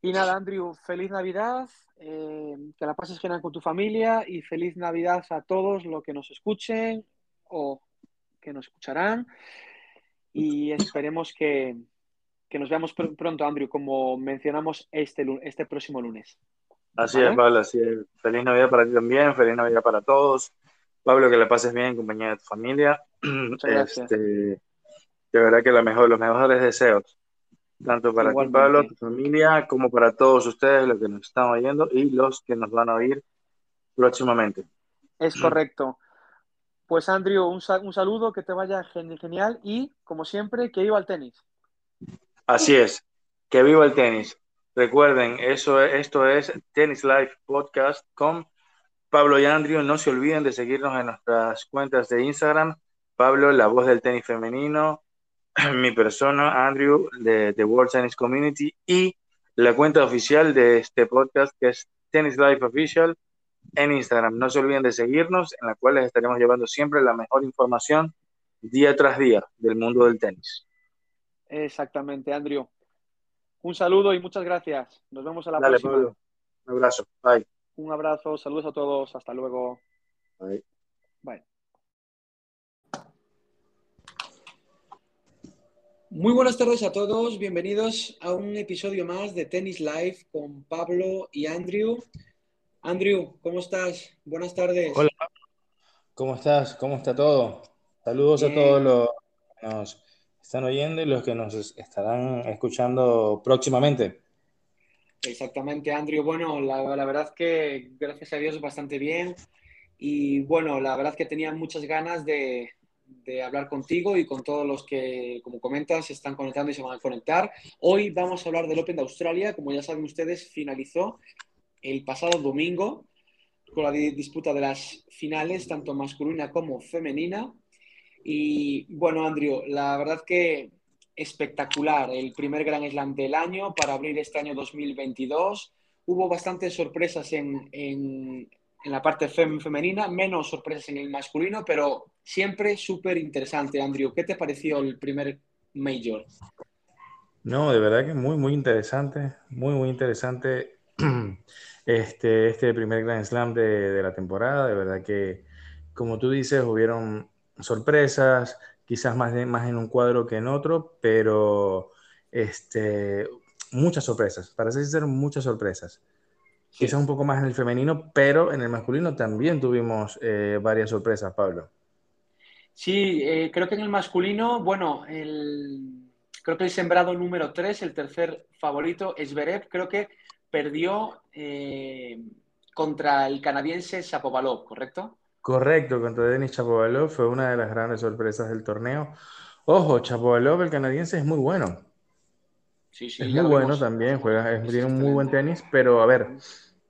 Y nada, Andrew, feliz Navidad, eh, que la pases genial con tu familia y feliz Navidad a todos los que nos escuchen o que nos escucharán. Y esperemos que, que nos veamos pronto, Andrew, como mencionamos este, este próximo lunes. Así es, Pablo, así es. Feliz Navidad para ti también, feliz Navidad para todos. Pablo, que le pases bien en compañía de tu familia. Muchas gracias. Este, de verdad que la mejor, los mejores deseos, tanto para ti, Pablo, tu familia, como para todos ustedes, los que nos están oyendo y los que nos van a oír próximamente. Es correcto. Pues, Andrew, un, un saludo, que te vaya genial y, como siempre, que iba al tenis. Así es, que viva el tenis. Recuerden, eso, esto es Tennis Life Podcast con Pablo y Andrew. No se olviden de seguirnos en nuestras cuentas de Instagram. Pablo, la voz del tenis femenino, [clears throat] mi persona, Andrew, de The World Tennis Community y la cuenta oficial de este podcast que es Tennis Life Official. en Instagram. No se olviden de seguirnos, en la cual les estaremos llevando siempre la mejor información día tras día del mundo del tenis. Exactamente, Andrew. Un saludo y muchas gracias. Nos vemos a la próxima. Un abrazo. Bye. Un abrazo. Saludos a todos. Hasta luego. Bye. Bye. Muy buenas tardes a todos, bienvenidos a un episodio más de Tennis Live con Pablo y Andrew. Andrew, ¿cómo estás? Buenas tardes. Hola, ¿cómo estás? ¿Cómo está todo? Saludos a todos los que nos están oyendo y los que nos estarán escuchando próximamente. Exactamente, Andrew. Bueno, la, verdad que gracias a Dios bastante bien. Y bueno, la verdad que tenía muchas ganas de, de hablar contigo y con todos los que, como comentas, se están conectando y se van a conectar. Hoy vamos a hablar del Open de Australia. Como ya saben ustedes, finalizó el pasado domingo con la disputa de las finales, tanto masculina como femenina. Y bueno, Andrew, la verdad que espectacular el primer Gran Slam del año para abrir este año 2022. Hubo bastantes sorpresas en, en, en la parte femenina, menos sorpresas en el masculino, pero siempre súper interesante. Andrew, ¿qué te pareció el primer Major? No, de verdad que muy, muy interesante, muy, muy interesante [clears throat] este, este primer Grand Slam de, de la temporada. De verdad que, como tú dices, hubieron sorpresas, quizás más, más en un cuadro que en otro, pero este, muchas sorpresas, para ser muchas sorpresas. Quizás un poco más en el femenino, pero en el masculino también tuvimos eh, varias sorpresas, Pablo. Sí, eh, creo que en el masculino, bueno, el, creo que el sembrado número 3, el tercer favorito, Esberev, creo que perdió eh, contra el canadiense Shapovalov, ¿correcto? Correcto, contra Denis Chapovalov fue una de las grandes sorpresas del torneo. Ojo, Chapovalov, el canadiense, es muy bueno. Sí, sí, es muy bueno también, juega, tiene un muy buen tenis, pero a ver,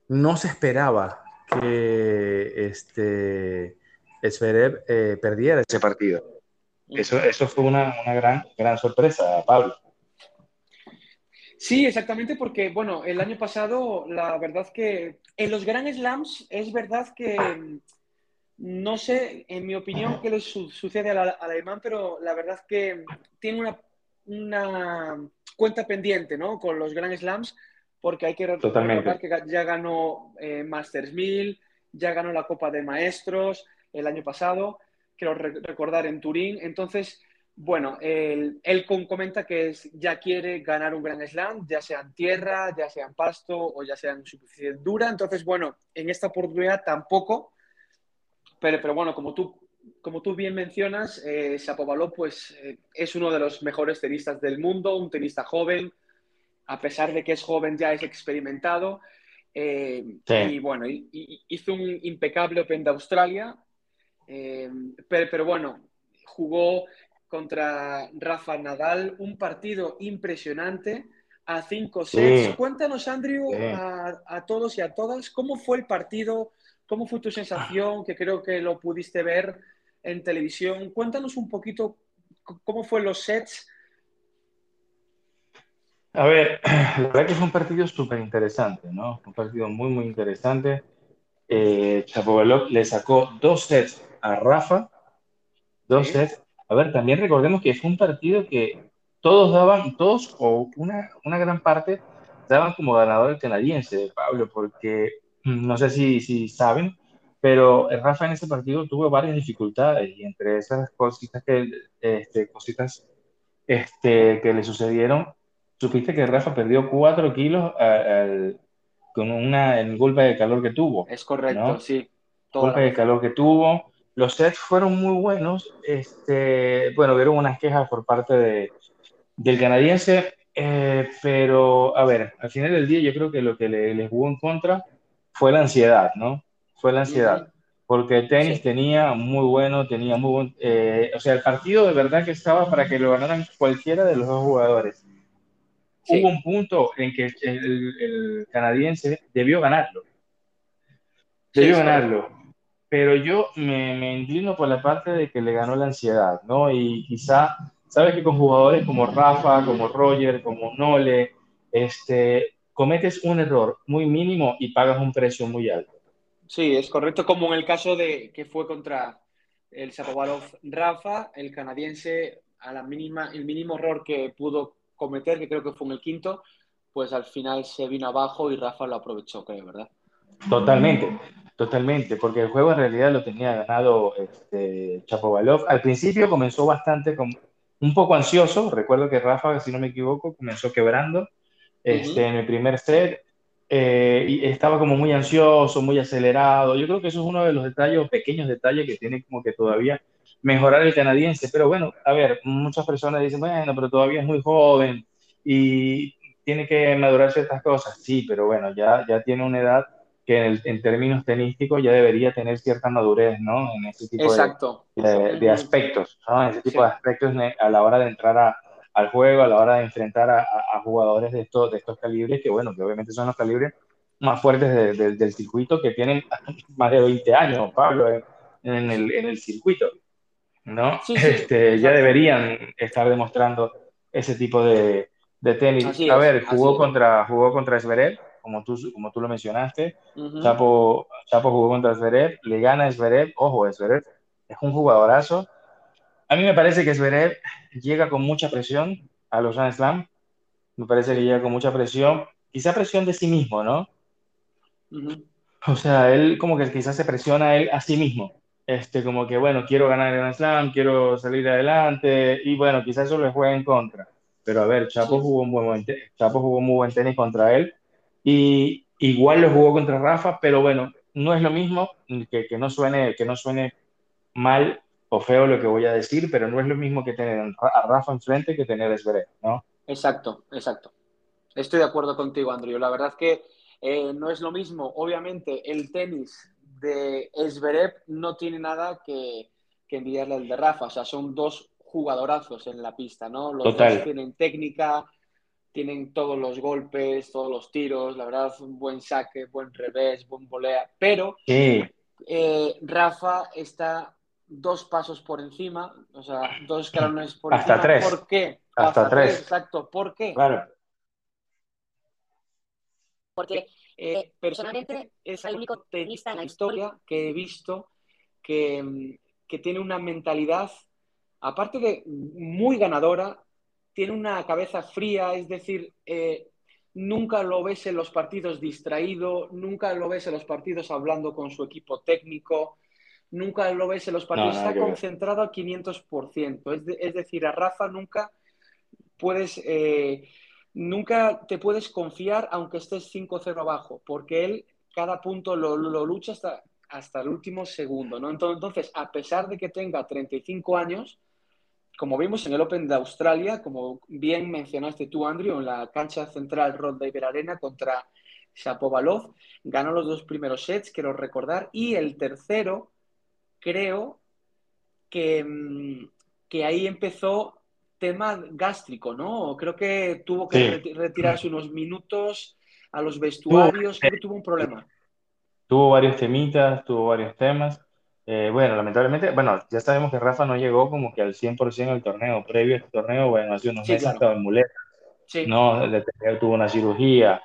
no se esperaba que este Zverev eh, perdiera ese partido. Eso, eso fue una, una, gran, gran sorpresa, Pablo. Sí, exactamente, porque, bueno, el año pasado, la verdad que en los Grand Slams es verdad que no sé, en mi opinión, qué le sucede al, alemán, pero la verdad es que tiene una, cuenta pendiente ¿no? con los Grand Slams, porque hay que recordar que ya ganó eh, Masters 1000, ya ganó la Copa de Maestros el año pasado, quiero recordar en Turín. Entonces, bueno, él, él, comenta que ya quiere ganar un Grand Slam, ya sea en tierra, ya sea en pasto o ya sea en superficie dura. Entonces, bueno, en esta oportunidad tampoco pero, bueno, como tú, como tú bien mencionas, eh, pues, eh, es uno de los mejores tenistas del mundo, un tenista joven, a pesar de que es joven ya es experimentado. Eh, y bueno, hizo un impecable Open de Australia, eh, pero, bueno, jugó contra Rafa Nadal, un partido impresionante a cinco sets. Cuéntanos, Andrew, a, a, todos y a todas, cómo fue el partido, ¿Cómo fue tu sensación? Que creo que lo pudiste ver en televisión. Cuéntanos un poquito cómo fue los sets. A ver, [clears throat] la verdad que fue un partido súper interesante, ¿no? Un partido muy, muy interesante. Eh, Chapovalov le sacó dos sets a Rafa, dos sets. A ver, también recordemos que fue un partido que todos daban, todos o una, una gran parte daban como ganador el canadiense, Pablo, porque no sé si, si saben, pero Rafa en ese partido tuvo varias dificultades y entre esas cositas que, este, cositas, este, que le sucedieron, supiste que Rafa perdió 4 kilos con una, el golpe de calor que tuvo. Es correcto, sí. El golpe de calor que tuvo. Los sets fueron muy buenos. Este, bueno, vieron unas quejas por parte de, del canadiense, eh, pero a ver, al final del día yo creo que lo que le, les jugó en contra fue la ansiedad, ¿no? Fue la ansiedad. Porque el tenis tenía muy bueno, tenía muy buen. Eh, o sea, el partido de verdad que estaba para que lo ganaran cualquiera de los dos jugadores. Hubo un punto en que el, canadiense debió ganarlo. Debió ganarlo. Pero yo me, me inclino por la parte de que le ganó la ansiedad, ¿no? Y quizá, sabes que con jugadores como Rafa, como Roger, como Nole, este, cometes un error muy mínimo y pagas un precio muy alto. Sí, es correcto, como en el caso de que fue contra el Shapovalov Rafa, el canadiense, a la mínima, el mínimo error que pudo cometer, que creo que fue en el quinto, pues al final se vino abajo y Rafa lo aprovechó, creo, ¿verdad? Totalmente, totalmente, porque el juego en realidad lo tenía ganado este, Chapovalov. Al principio comenzó bastante, con, un poco ansioso, recuerdo que Rafa, si no me equivoco, comenzó quebrando este, en el primer set, eh, y estaba como muy ansioso, muy acelerado. Yo creo que eso es uno de los detalles, pequeños detalles que tiene como que todavía mejorar el canadiense. Pero bueno, a ver, muchas personas dicen, bueno, pero todavía es muy joven y tiene que madurar ciertas cosas. Sí, pero bueno, ya, ya tiene una edad que en, términos tenísticos ya debería tener cierta madurez, ¿no? En ese tipo De, de, aspectos, ¿no? En ese tipo de aspectos a la hora de entrar a, al juego, a la hora de enfrentar a, jugadores de estos, de estos calibres, que bueno, que obviamente son los calibres más fuertes del circuito, que tienen [laughs] más de 20 años, Pablo, en, el, en el, circuito, ¿no? este, ya deberían estar demostrando ese tipo de, de tenis. a ver, jugó contra, jugó contra Zverev, como tú, como tú lo mencionaste. Chapo, Chapo jugó contra Zverev, le gana a Zverev. Ojo, Zverev es un jugadorazo. A mí me parece que Zverev llega con mucha presión a los Grand Slam. Me parece que llega con mucha presión, quizá presión de sí mismo, ¿no? O sea, él como que quizás se presiona a él a sí mismo. Este, como que, bueno, quiero ganar el Grand Slam, quiero salir adelante, y bueno, quizás eso le juega en contra. Pero a ver, Chapo, jugó, un buen, Chapo jugó muy buen tenis contra él, y igual lo jugó contra Rafa, pero bueno, no es lo mismo, que, que no, suene, que no suene mal o feo lo que voy a decir, pero no es lo mismo que tener a Rafa enfrente que tener a ¿no? Exacto, exacto. Estoy de acuerdo contigo, Andrew. La verdad que eh, no es lo mismo. Obviamente, el tenis de Zverev no tiene nada que, que envidiarle al de Rafa. O sea, son dos jugadorazos en la pista, ¿no? Los dos tienen técnica, tienen todos los golpes, todos los tiros. La verdad, un buen saque, buen revés, buen volea. Pero eh, Rafa está dos pasos por encima, o sea, dos escalones por Hasta encima. Tres. ¿Por qué? Hasta, tres. Exacto, ¿por qué? Claro. Porque eh, personalmente es el único tenista en la historia que he visto que, que tiene una mentalidad, aparte de muy ganadora, tiene una cabeza fría, es decir, eh, nunca lo ves en los partidos distraído, nunca lo ves en los partidos hablando con su equipo técnico, nunca lo ves en los partidos, está concentrado al 500%. Es, es, decir, a Rafa nunca puedes, eh, nunca te puedes confiar aunque estés 5-0 abajo, porque él cada punto lo, lo, lucha hasta, hasta el último segundo. ¿no? Entonces, a pesar de que tenga 35 años, como vimos en el Open de Australia, como bien mencionaste tú, Andrew, en la cancha central Rod David Arena contra Shapovalov, ganó los dos primeros sets, quiero recordar, y el tercero creo que, mm, que ahí empezó tema gástrico, ¿no? Creo que tuvo que retirarse unos minutos a los vestuarios, creo que tuvo un problema. Tuvo varios temitas, tuvo varios temas. Eh, bueno, lamentablemente, bueno, ya sabemos que Rafa no llegó como que al 100% al torneo. Previo a este torneo, bueno, hace unos meses estaba en muleta. Sí. No, tuvo una cirugía.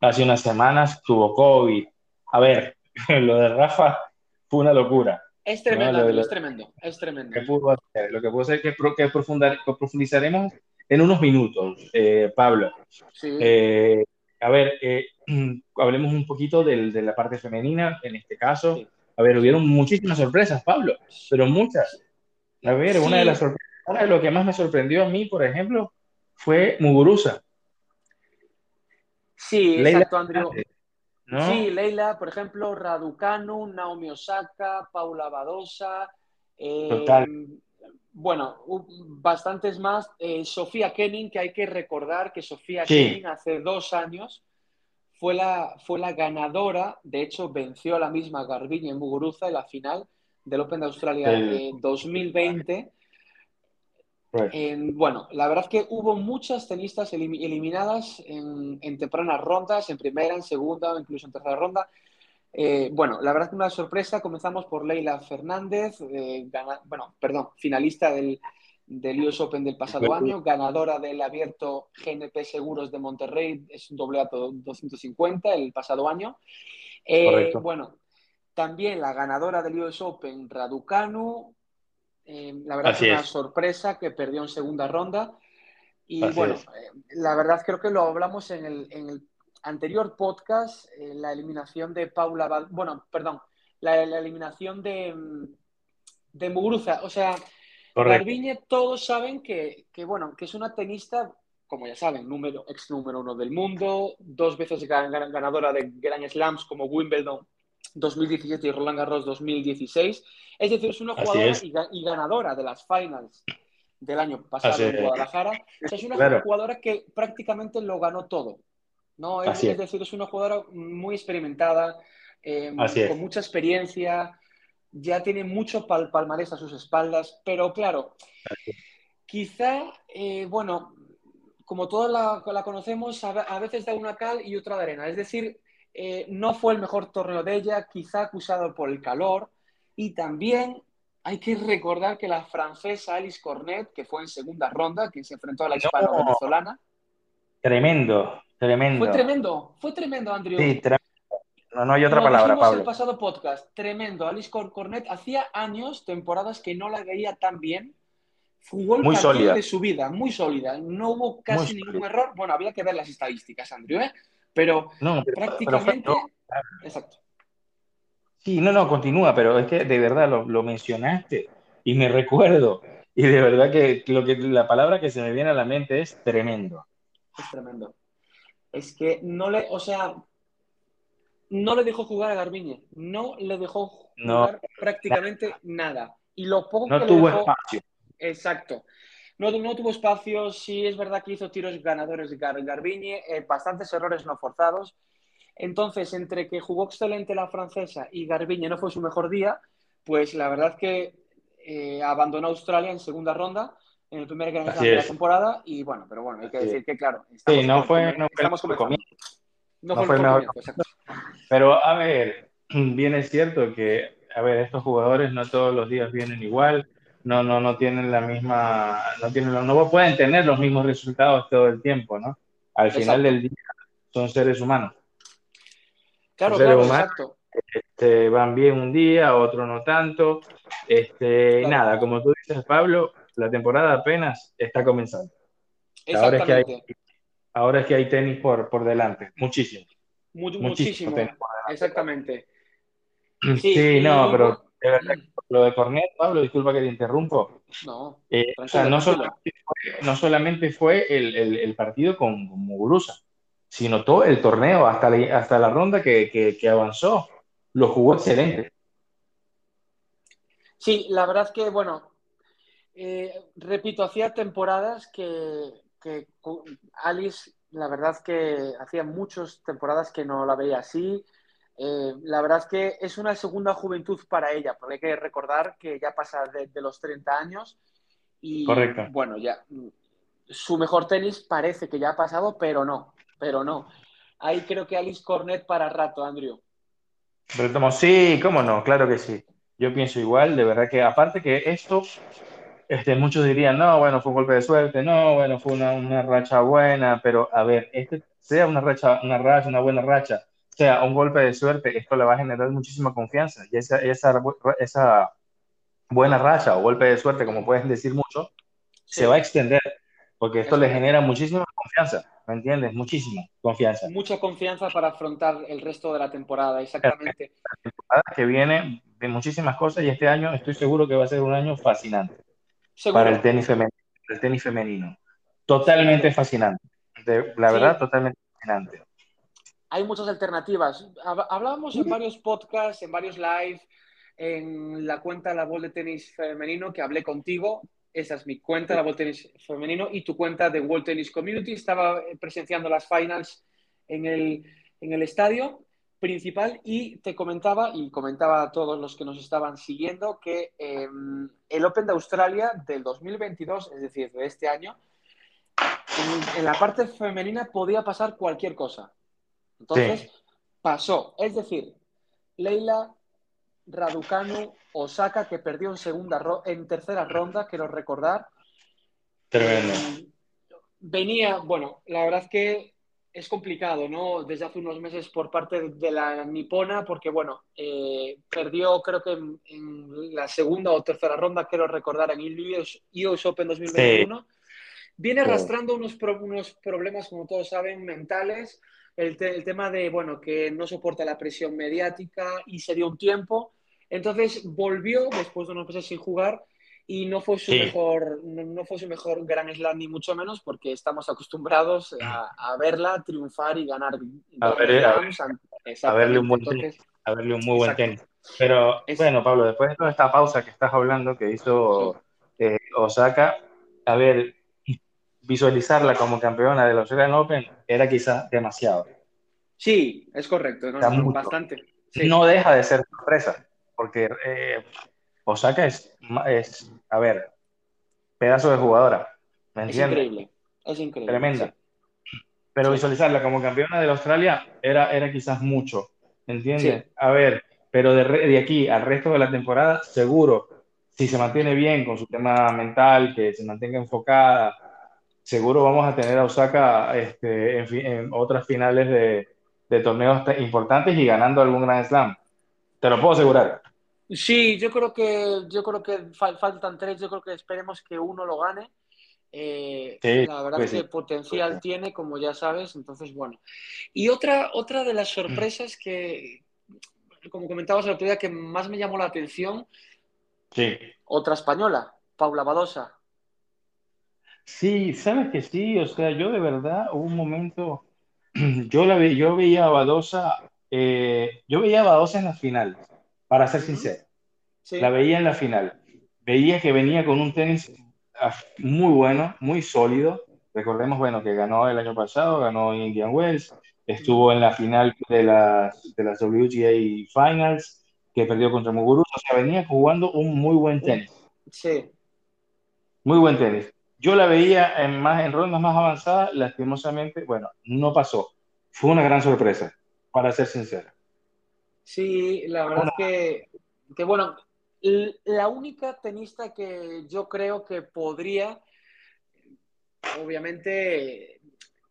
Hace unas semanas tuvo COVID. A ver, [laughs] lo de Rafa fue una locura. Es tremendo, es tremendo, es tremendo. Lo que puedo hacer es que, que profundizaremos en unos minutos, eh, Pablo. Sí. Eh, a ver, eh, [clears throat] hablemos un poquito del, de la parte femenina, en este caso. A ver, hubieron muchísimas sorpresas, Pablo, pero muchas. A ver, una de las sorpresas, una de lo que más me sorprendió a mí, por ejemplo, fue Muguruza. Sí, exacto, Andrew. Sí, Leila, por ejemplo, Raducanu, Naomi Osaka, Paula Badosa. Eh, bueno, bastantes más. Eh, Sofía Kenning, que hay que recordar que Sofía Kenning hace dos años fue la, fue la ganadora, de hecho venció a la misma Garbiñe Muguruza en la final del Open de Australia en 2020 bueno, la verdad es que hubo muchas tenistas eliminadas en, tempranas rondas, en primera, en segunda o incluso en tercera ronda. Eh, bueno, la verdad es que una sorpresa. Comenzamos por Leila Fernández, eh, bueno, perdón, finalista del, del US Open del pasado año, ganadora del abierto GNP Seguros de Monterrey, es un doble 250 el pasado año. Eh, bueno, También la ganadora del US Open, Raducanu. Eh, la verdad es una sorpresa que perdió en segunda ronda. Y bueno, eh, la verdad creo que lo hablamos en el, en el anterior podcast, eh, la eliminación de Paula, bueno, perdón, la, eliminación de, de Muguruza. O sea, Garbiñe todos saben que, que, bueno, que es una tenista, como ya saben, número, ex número uno del mundo, dos veces ganadora de Grand Slams como Wimbledon 2017 y Roland Garros 2016. Es decir, es una jugadora Y, ganadora de las finals del año pasado en Guadalajara. es una jugadora que prácticamente lo ganó todo. ¿no? Es, decir, es una jugadora muy experimentada, eh, con mucha experiencia, ya tiene mucho palmarés a sus espaldas, pero claro, quizá, eh, bueno, como todos la, la, conocemos, a, veces da una cal y otra de arena. Es decir, eh, no fue el mejor torneo de ella, quizá acusado por el calor. Y también hay que recordar que la francesa Alice Cornet, que fue en segunda ronda, que se enfrentó a la hispano-venezolana. Tremendo, tremendo. Fue tremendo, fue tremendo, Andrew. Sí, tremendo. No, no hay otra palabra, Pablo. el pasado podcast, tremendo. Alice Cornet hacía años, temporadas que no la veía tan bien. Jugó el muy partido de su vida, muy sólida. No hubo casi ningún error. Bueno, había que ver las estadísticas, Andrew, ¿eh? Pero, prácticamente. Exacto. Sí, no, no, continúa, pero es que de verdad lo, mencionaste y me recuerdo. Y de verdad que, lo que la palabra que se me viene a la mente es tremendo. Es tremendo. Es que no le, o sea, no le dejó jugar a Garbiñe, no le dejó jugar prácticamente nada. Y lo poco no tuvo espacio. Exacto. No, no, tuvo espacio, sí es verdad que hizo tiros ganadores de Gar Garbiñe, eh, bastantes errores no forzados. Entonces, entre que jugó excelente la francesa y Garbiñe no fue su mejor día, pues la verdad que eh, abandonó Australia en segunda ronda en el primer Gran de la temporada y bueno, pero bueno, hay que decir que claro, sí, no fue, no fue, no fue, el mejor. Pero a ver, [clears throat] bien es cierto que, a ver, estos jugadores no todos los días vienen igual no, no, no tienen la misma, no tienen, no pueden tener los mismos resultados todo el tiempo, ¿no? Al final del día son seres humanos. Claro, claro, exacto. Este, van bien un día, otro no tanto. Este, Nada, como tú dices, Pablo, la temporada apenas está comenzando. Ahora es que hay, ahora es que hay tenis por, por delante, muchísimo. muchísimo, Exactamente. [clears throat] Sí, no, pero de verdad, [clears throat] lo de Cornet, Pablo, disculpa que te interrumpo. No, eh, no, solamente fue, el, partido con, Muguruza, sino todo el torneo, hasta la, hasta la ronda que, avanzó. Lo jugó excelente. Sí, la verdad que, bueno, eh, repito, hacía temporadas que, que Alice, la verdad que hacía muchas temporadas que no la veía así. Eh, la verdad es que es una segunda juventud para ella, porque hay que recordar que ya pasa de, los 30 años y bueno, ya su mejor tenis parece que ya ha pasado, pero no, pero no. Ahí creo que Alice Cornet para rato, Andrew. Sí, cómo no, claro que sí. Yo pienso igual, de verdad que aparte que esto, este, muchos dirían, no, bueno, fue un golpe de suerte, no, bueno, fue una, una racha buena, pero a ver, este sea una racha, una racha, una buena racha, sea un golpe de suerte, esto le va a generar muchísima confianza. Y esa, esa, esa buena racha o golpe de suerte, como pueden decir mucho, se va a extender, porque esto le genera muchísima confianza, ¿me entiendes? Muchísima confianza. Mucha confianza para afrontar el resto de la temporada, exactamente. La temporada que viene de muchísimas cosas y este año estoy seguro que va a ser un año fascinante para el tenis femenino. El tenis femenino. Totalmente fascinante. la verdad, totalmente fascinante hay muchas alternativas. Hablábamos en varios podcasts, en varios live, en la cuenta La Voz de Tenis Femenino que hablé contigo. Esa es mi cuenta, La de Tenis Femenino, y tu cuenta de World Tennis Community. Estaba presenciando las finals en el, en el estadio principal y te comentaba, y comentaba a todos los que nos estaban siguiendo, que em, el Open de Australia del 2022, es decir, de este año, en la parte femenina podía pasar cualquier cosa entonces, pasó. Es decir, Leila, Raducanu, Osaka, que perdió en, segunda en tercera ronda, quiero recordar. Tremendo. venía, bueno, la verdad es que es complicado, ¿no? Desde hace unos meses por parte de la nipona, porque, bueno, eh, perdió creo que en, la segunda o tercera ronda, quiero recordar, en el US, Open 2021. Viene arrastrando unos, unos problemas, como todos saben, mentales. El, el, tema de, bueno, que no soporta la presión mediática y se dio un tiempo. Entonces volvió, después de unos meses sin jugar, y no fue su mejor no, fue su mejor Gran Slam ni mucho menos porque estamos acostumbrados a, verla triunfar y ganar a, verle un buen tenis, a verle un muy buen tenis. Pero bueno Pablo después de toda esta pausa que estás hablando que hizo eh, Osaka a ver visualizarla como campeona de los Australian Open era quizá demasiado sí es correcto ¿no? bastante no deja de ser sorpresa porque eh, Osaka es, es, a ver, pedazo de jugadora. ¿Me es increíble, es increíble. Tremenda. Pero visualizarla como campeona de Australia era, era quizás mucho, ¿entiendes? A ver, pero de, de, aquí al resto de la temporada, seguro, si se mantiene bien con su tema mental, que se mantenga enfocada, seguro vamos a tener a Osaka este, en, en otras finales de, de torneos importantes y ganando algún Grand Slam. Te lo puedo asegurar. Sí, yo creo que, yo creo que faltan tres, yo creo que esperemos que uno lo gane. Eh, la verdad es pues que potencial tiene, como ya sabes, entonces bueno. Y otra, otra de las sorpresas que, como comentabas el otro día, que más me llamó la atención, sí. otra española, Paula Badosa. Sí, sabes que sí, o sea, yo de verdad hubo un momento, [clears throat] yo, la yo veía a Badosa, eh, yo veía a Badosa en la final para ser sincero. La veía en la final. Veía que venía con un tenis ah, muy bueno, muy sólido. Recordemos, bueno, que ganó el año pasado, ganó Indian Wells, estuvo en la final de las, de las WGA Finals, que perdió contra Muguruza. O sea, venía jugando un muy buen tenis. Sí. Muy buen tenis. Yo la veía en, más, en rondas más avanzadas, lastimosamente, bueno, no pasó. Fue una gran sorpresa, para ser sincero. Sí, la verdad es que, bueno, la única tenista que yo creo que podría, obviamente,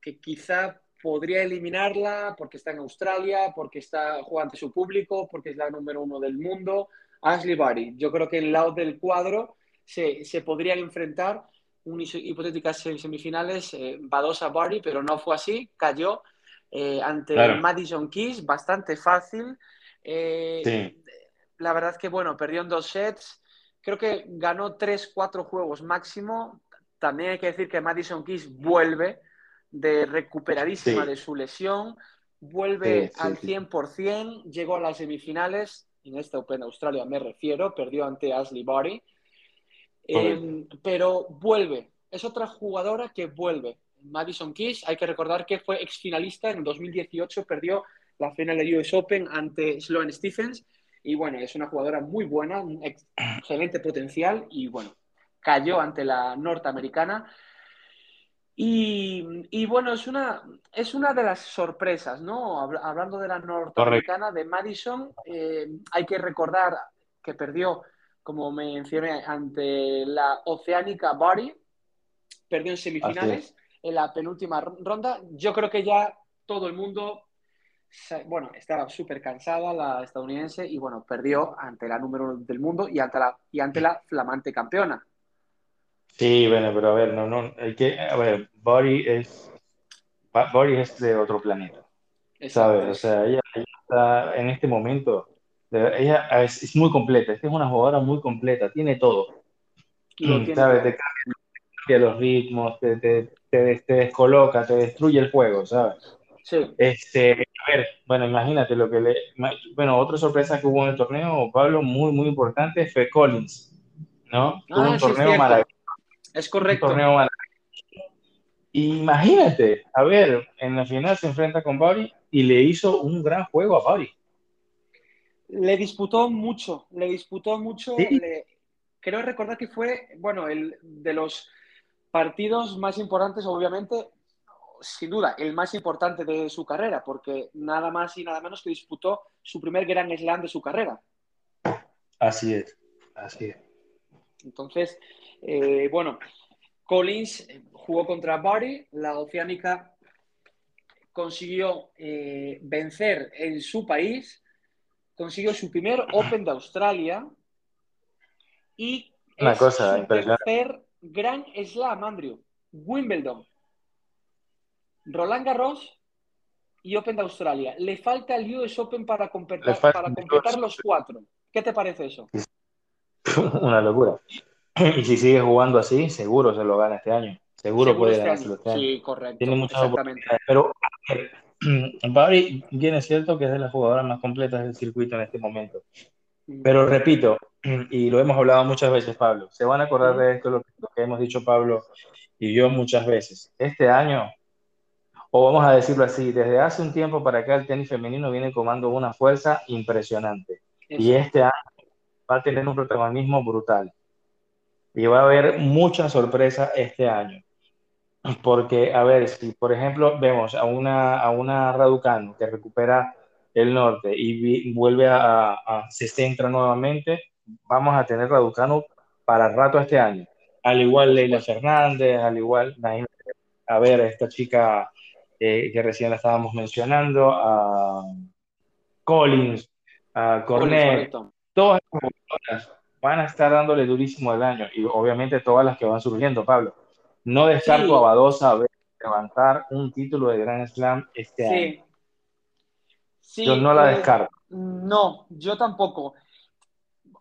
que quizá podría eliminarla porque está en Australia, porque está jugando ante su público, porque es la número uno del mundo, Ashley Barty. Yo creo que el lado del cuadro se, se podrían enfrentar un hipotéticas semifinales eh, Badosa Barty, pero no fue así, cayó eh, ante Madison Keys, bastante fácil. Eh, la verdad es que, bueno, perdió en dos sets. Creo que ganó tres, cuatro juegos máximo. También hay que decir que Madison Keys vuelve de recuperadísima de su lesión, vuelve al 100%, llegó a las semifinales, en este Open Australia me refiero, perdió ante Ashley Barty, em, pero vuelve, es otra jugadora que vuelve. Madison Keys, hay que recordar que fue exfinalista en 2018, perdió la final de US Open ante Sloane Stephens. Y bueno, es una jugadora muy buena, un excelente potencial y bueno, cayó ante la norteamericana. Y, bueno, es una, es una de las sorpresas, ¿no? Hablando de la norteamericana, de Madison, eh, hay que recordar que perdió, como mencioné, ante la oceánica Bari, perdió en semifinales en la penúltima ronda. Yo creo que ya todo el mundo bueno, estaba súper cansada la estadounidense y bueno, perdió ante la número uno del mundo y ante la, y ante la flamante campeona. Sí, bueno, pero a ver, no, no, hay que, a ver, Bori es, Bori es de otro planeta, ¿sabes? O sea, ella, está en este momento, ella es, muy completa, esta es una jugadora muy completa, tiene todo. ¿Sabes? Te cambia, los ritmos, te, te, te descoloca, te destruye el juego, ¿sabes? Este, a ver, bueno, imagínate lo que le. Bueno, otra sorpresa que hubo en el torneo, Pablo, muy, muy importante, fue Collins, ¿no? Ah, un torneo es maravilloso. Es correcto. Un torneo maravilloso. Imagínate, a ver, en la final se enfrenta con Bari y le hizo un gran juego a Bari. Le disputó mucho, le disputó mucho. Creo recordar que fue, bueno, el de los partidos más importantes, obviamente, sin duda, el más importante de su carrera, porque nada más y nada menos que disputó su primer Gran Slam de su carrera. Así es, así es. Entonces, eh, bueno, Collins jugó contra Barry, la oceánica consiguió eh, vencer en su país, consiguió su primer Open de Australia y Una es cosa su tercer Gran Slam, Andrew. Wimbledon, Roland Garros y Open de Australia. Le falta el US Open para completar, para completar los cuatro. ¿Qué te parece eso? [laughs] Una locura. Y si sigue jugando así, seguro se lo gana este año. Seguro, Seguro puede este ganárselo año. este año. Sí, correcto. Tiene muchas oportunidades. Pero, [clears throat] Barry, bien es cierto que es de las jugadoras más completas del circuito en este momento. Pero repito, [clears throat] y lo hemos hablado muchas veces, Pablo, se van a acordar de esto, lo que, hemos dicho Pablo y yo muchas veces. Este año, o vamos a decirlo así, desde hace un tiempo para acá el tenis femenino viene tomando una fuerza impresionante. Y este año va a tener un protagonismo brutal. Y va a haber mucha sorpresa este año. Porque, a ver, si por ejemplo vemos a una, a una Raducanu que recupera el norte y vi- vuelve a, a- se centra nuevamente, vamos a tener Raducanu para rato este año. Al igual Leila Fernández, al igual, a ver, esta chica eh, que recién la estábamos mencionando, a Collins, a Cornet, todas las van a estar dándole durísimo el año y obviamente todas las que van surgiendo, Pablo. No descarto Sí. a Badosa a ver, levantar un título de Grand Slam este año. Sí. Sí, Yo no la eh, descarto. No, yo tampoco.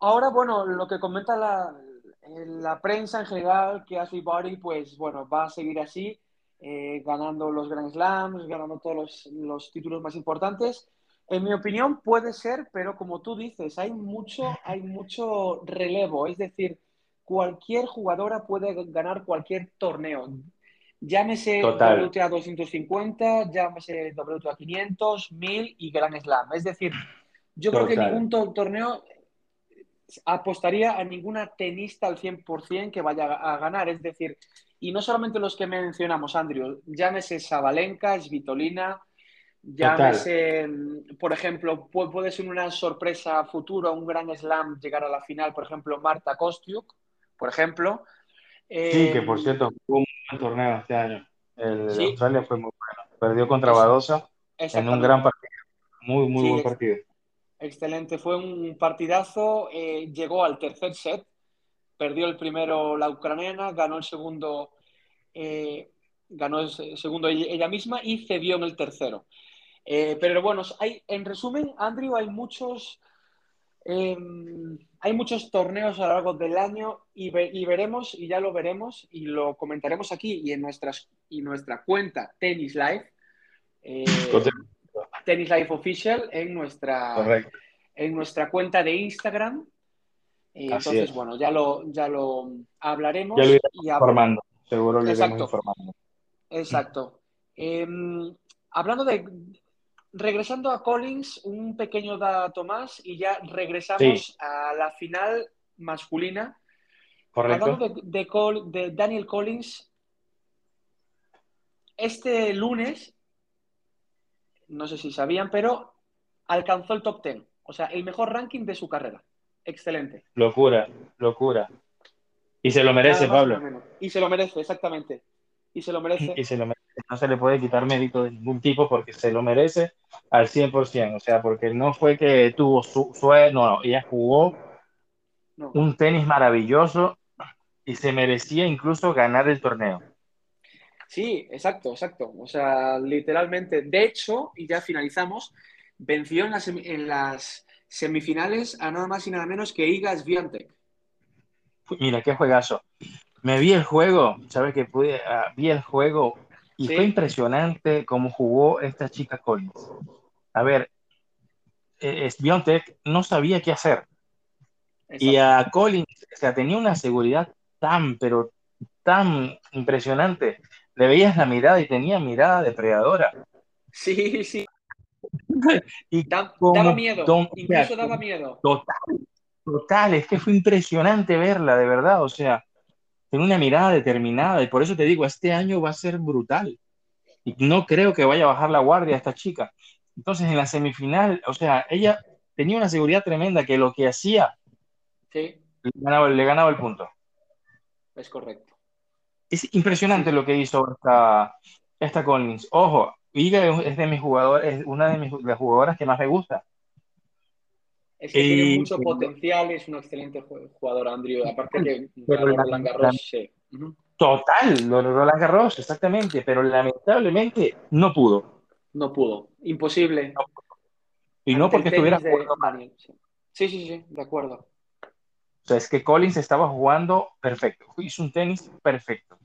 Ahora, bueno, lo que comenta la, eh, la prensa en general, que Ashley Barty, pues bueno, va a seguir así, eh, ganando los Grand Slams, ganando todos los, los títulos más importantes. En mi opinión puede ser, pero como tú dices, hay mucho, hay mucho relevo, es decir, cualquier jugadora puede ganar cualquier torneo. Llámese Total. WTA 250, llámese WTA 500, 1000 y Grand Slam. Es decir, yo creo que ningún to- torneo apostaría a ninguna tenista al 100% que vaya a ganar. Es decir, y no solamente los que mencionamos, Andrew, llámese Sabalenka, Svitolina, llámese, mm, por ejemplo, pu- puede ser una sorpresa futura, un gran slam llegar a la final, por ejemplo, Marta Kostiuk, por ejemplo. Sí, que por Eh, cierto fue un buen torneo este año. El de. Australia fue muy bueno. Perdió contra Badosa en un gran partido. Muy, muy Sí, buen partido. Excelente, fue un partidazo. eh, llegó al tercer set, perdió el primero la ucraniana, ganó el segundo, eh, ganó el se- segundo ella ella misma y cedió en el tercero. Eh, pero bueno, hay, en resumen, Andrew, hay muchos, eh, hay muchos torneos a lo largo del año y, ve- y veremos, y ya lo veremos, y lo comentaremos aquí y en nuestras, y nuestra cuenta Tennis Live. eh. Tennis Life Official en nuestra, Correcto. en nuestra cuenta de Instagram. Eh, entonces, es. bueno, ya lo, ya lo hablaremos. Ya lo y informando. Seguro lo Exacto. informando. Exacto. Eh, hablando de. Regresando a Collins, un pequeño dato más y ya regresamos Sí. a la final masculina. Correcto. Hablando de, de Daniel Collins, este lunes, no sé si sabían, pero alcanzó el top 10. O sea, el mejor ranking de su carrera. Excelente. Locura, locura. Y se lo merece, Pablo. Y se lo merece, exactamente. Y se lo merece. Y se lo merece. No se le puede quitar mérito de ningún tipo porque se lo merece al 100%. O sea, porque no fue que tuvo su suerte, no, no, ella jugó No. un tenis maravilloso y se merecía incluso ganar el torneo. Sí, exacto, exacto. O sea, literalmente. De hecho, y ya finalizamos, venció en las, semi- en las semifinales a nada más y nada menos que Iga Swiatek. Mira, qué juegazo. Me vi el juego, sabes que pude, ah, vi el juego y Sí. fue impresionante cómo jugó esta chica Collins. A ver, eh, Swiatek no sabía qué hacer. Y a Collins, o sea, tenía una seguridad tan, pero tan impresionante. Le veías la mirada y tenía mirada depredadora. Sí, sí. [laughs] Y Da- como daba miedo. Don- Incluso daba miedo. Total, total, es que fue impresionante verla, de verdad. O sea, tiene una mirada determinada y por eso te digo, este año va a ser brutal. Y no creo que vaya a bajar la guardia esta chica. Entonces, en la semifinal, o sea, ella tenía una seguridad tremenda que lo que hacía Sí, le ganaba, le ganaba el punto. es correcto. Es impresionante Sí. lo que hizo esta, esta Collins. Ojo, Iga es de mis jugadores, es una de mis las jugadoras que más me gusta. Es que Y- tiene mucho potencial, es un excelente ju- jugador, Andrew. Aparte que Pero Roland Garros, sí. Total, lo logró Roland Garros, exactamente, pero lamentablemente no pudo. No pudo. Imposible. Y no Ante el porque estuviera de jugando mal. Sí. Sí, sí, de acuerdo. O sea, es que Collins estaba jugando perfecto. Hizo un tenis perfecto.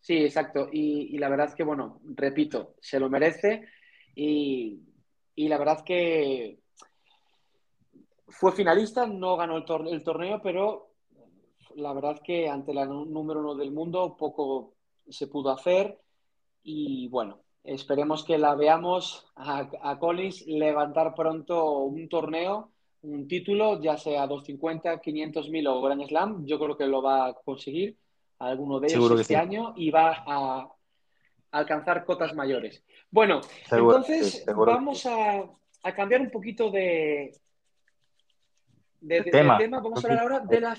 Sí, exacto. Y, y la verdad que, bueno, repito, se lo merece. Y, y la verdad que fue finalista, no ganó el, tor- el torneo, pero la verdad que ante la número uno del mundo poco se pudo hacer. Y bueno, esperemos que la veamos a, a Collins levantar pronto un torneo, un título, ya sea 250, 500 mil o Grand Slam. Yo creo que lo va a conseguir alguno de ellos Seguro este sí. año y va a alcanzar cotas mayores. Bueno, Seguro, entonces sí, vamos a, a cambiar un poquito de, de, Tema. tema. Vamos a hablar ahora de la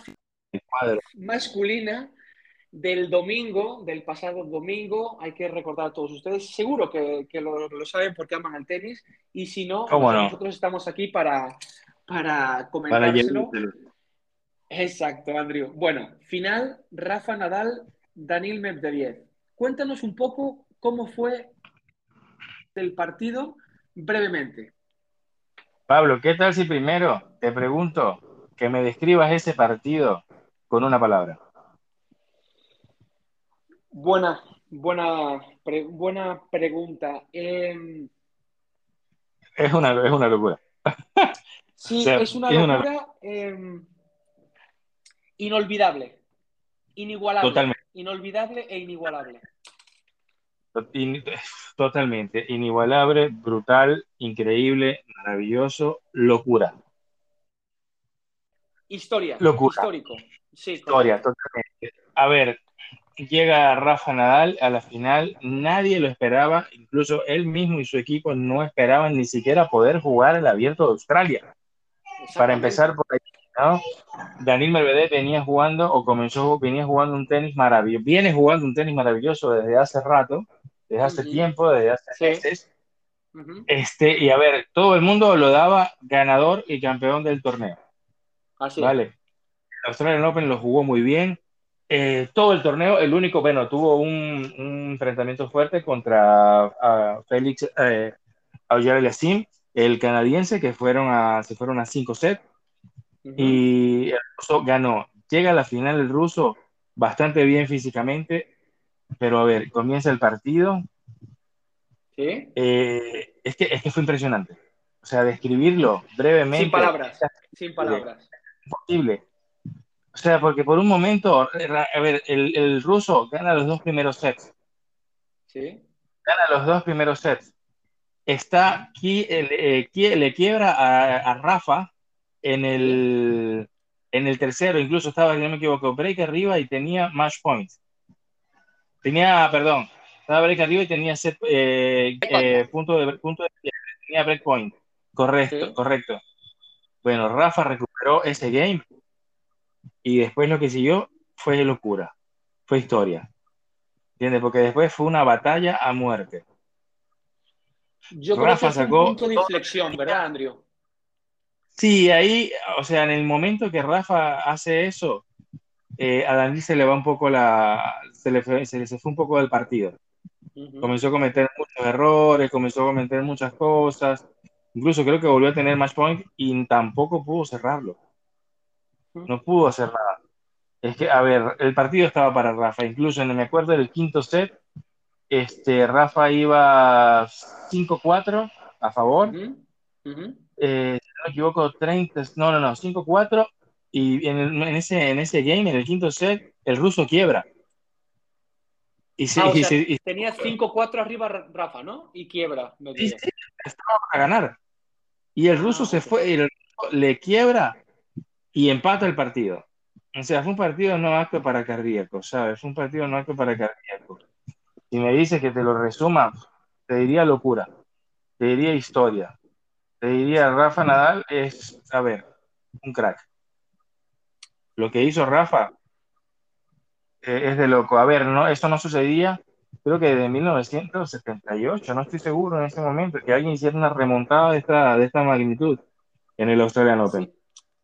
masculina del domingo, del pasado domingo. Hay que recordar a todos ustedes, seguro que, que lo, lo saben porque aman el tenis, y si no, ¿Cómo no? nosotros estamos aquí para, para comentárselo. Exacto, Andrew. Bueno, final, Rafa Nadal, Daniil Medvedev. Cuéntanos un poco cómo fue el partido brevemente. Pablo, ¿qué tal si primero te pregunto que me describas ese partido con una palabra? Buena, buena, pre- buena pregunta. Eh, Es una, es una locura. [laughs] sí, O sea, es una es una- locura eh, inolvidable, inigualable, Totalmente. inolvidable e inigualable. In- [laughs] Totalmente. Inigualable, brutal, increíble, maravilloso, locura. Historia, Locura. histórico. Sí, Historia, totalmente. A ver, llega Rafa Nadal a la final, nadie lo esperaba, incluso él mismo y su equipo no esperaban ni siquiera poder jugar el Abierto de Australia. Para empezar por ahí, ¿no? Daniel Medvedev venía jugando o comenzó, venía jugando un tenis maravilloso, viene jugando un tenis maravilloso desde hace rato, desde hace tiempo, desde hace Sí. meses. Este, y a ver, todo el mundo lo daba ganador y campeón del torneo. Así es. Vale. El Australian Open lo jugó muy bien. Eh, todo el torneo, el único, bueno, tuvo un, un enfrentamiento fuerte contra ah, Félix eh, Auger-Aliassime, el canadiense, que fueron a, se fueron a cinco sets Ujú. y el ruso ganó. Llega a la final el ruso bastante bien físicamente, pero a ver, comienza el partido. ¿Sí? eh, es, que, es que fue impresionante. O sea, describirlo brevemente. Sin palabras, sin palabras. Imposible. O sea, porque por un momento, a ver, el, el ruso gana los dos primeros sets. ¿Sí? Gana los dos primeros sets. Está aquí, eh, le quiebra a, a Rafa en el, en el tercero, incluso estaba, si no me equivoco, break arriba y tenía match point. Tenía, perdón, estaba break arriba y tenía set, eh, eh, punto de punto de tenía break point. Correcto, Sí. correcto. Bueno, Rafa recuperó ese game y después lo que siguió fue locura, fue historia. ¿Entiendes? Porque después fue una batalla a muerte. Yo creo Rafa que fue un sacó punto de inflexión, ¿verdad, Andrew? Sí, ahí, o sea, en el momento que Rafa hace eso, eh, a Daniel se le va un poco la, se le fue, se le se fue un poco del partido. Ujú. Comenzó a cometer muchos errores, comenzó a cometer muchas cosas. Incluso creo que volvió a tener match point y tampoco pudo cerrarlo. No pudo hacer nada. Es que, a ver, el partido estaba para Rafa. Incluso en, me acuerdo del quinto set, este, Rafa iba 5-4 a favor. Eh, si no me equivoco, 30, no, no, no, 5-4. Y en, el- en ese, en ese game, en el quinto set, el ruso quiebra. Y se, Ah, y sea, se- y tenía 5-4 arriba Rafa, ¿no? Y quiebra. me Sí, estaba para ganar. Y el ruso Ah, se ok. fue, y el ruso le quiebra y empata el partido. O sea, fue un partido no apto para cardíacos, ¿sabes? Fue un partido no apto para cardíacos. Si me dices que te lo resuma, te diría locura, te diría historia, te diría Rafa Nadal es, a ver, un crack. Lo que hizo Rafa eh, es de loco. A ver, no, esto no sucedía creo que de 1978, no estoy seguro en ese momento, que alguien hiciera una remontada de esta, de esta magnitud en el Australian Open.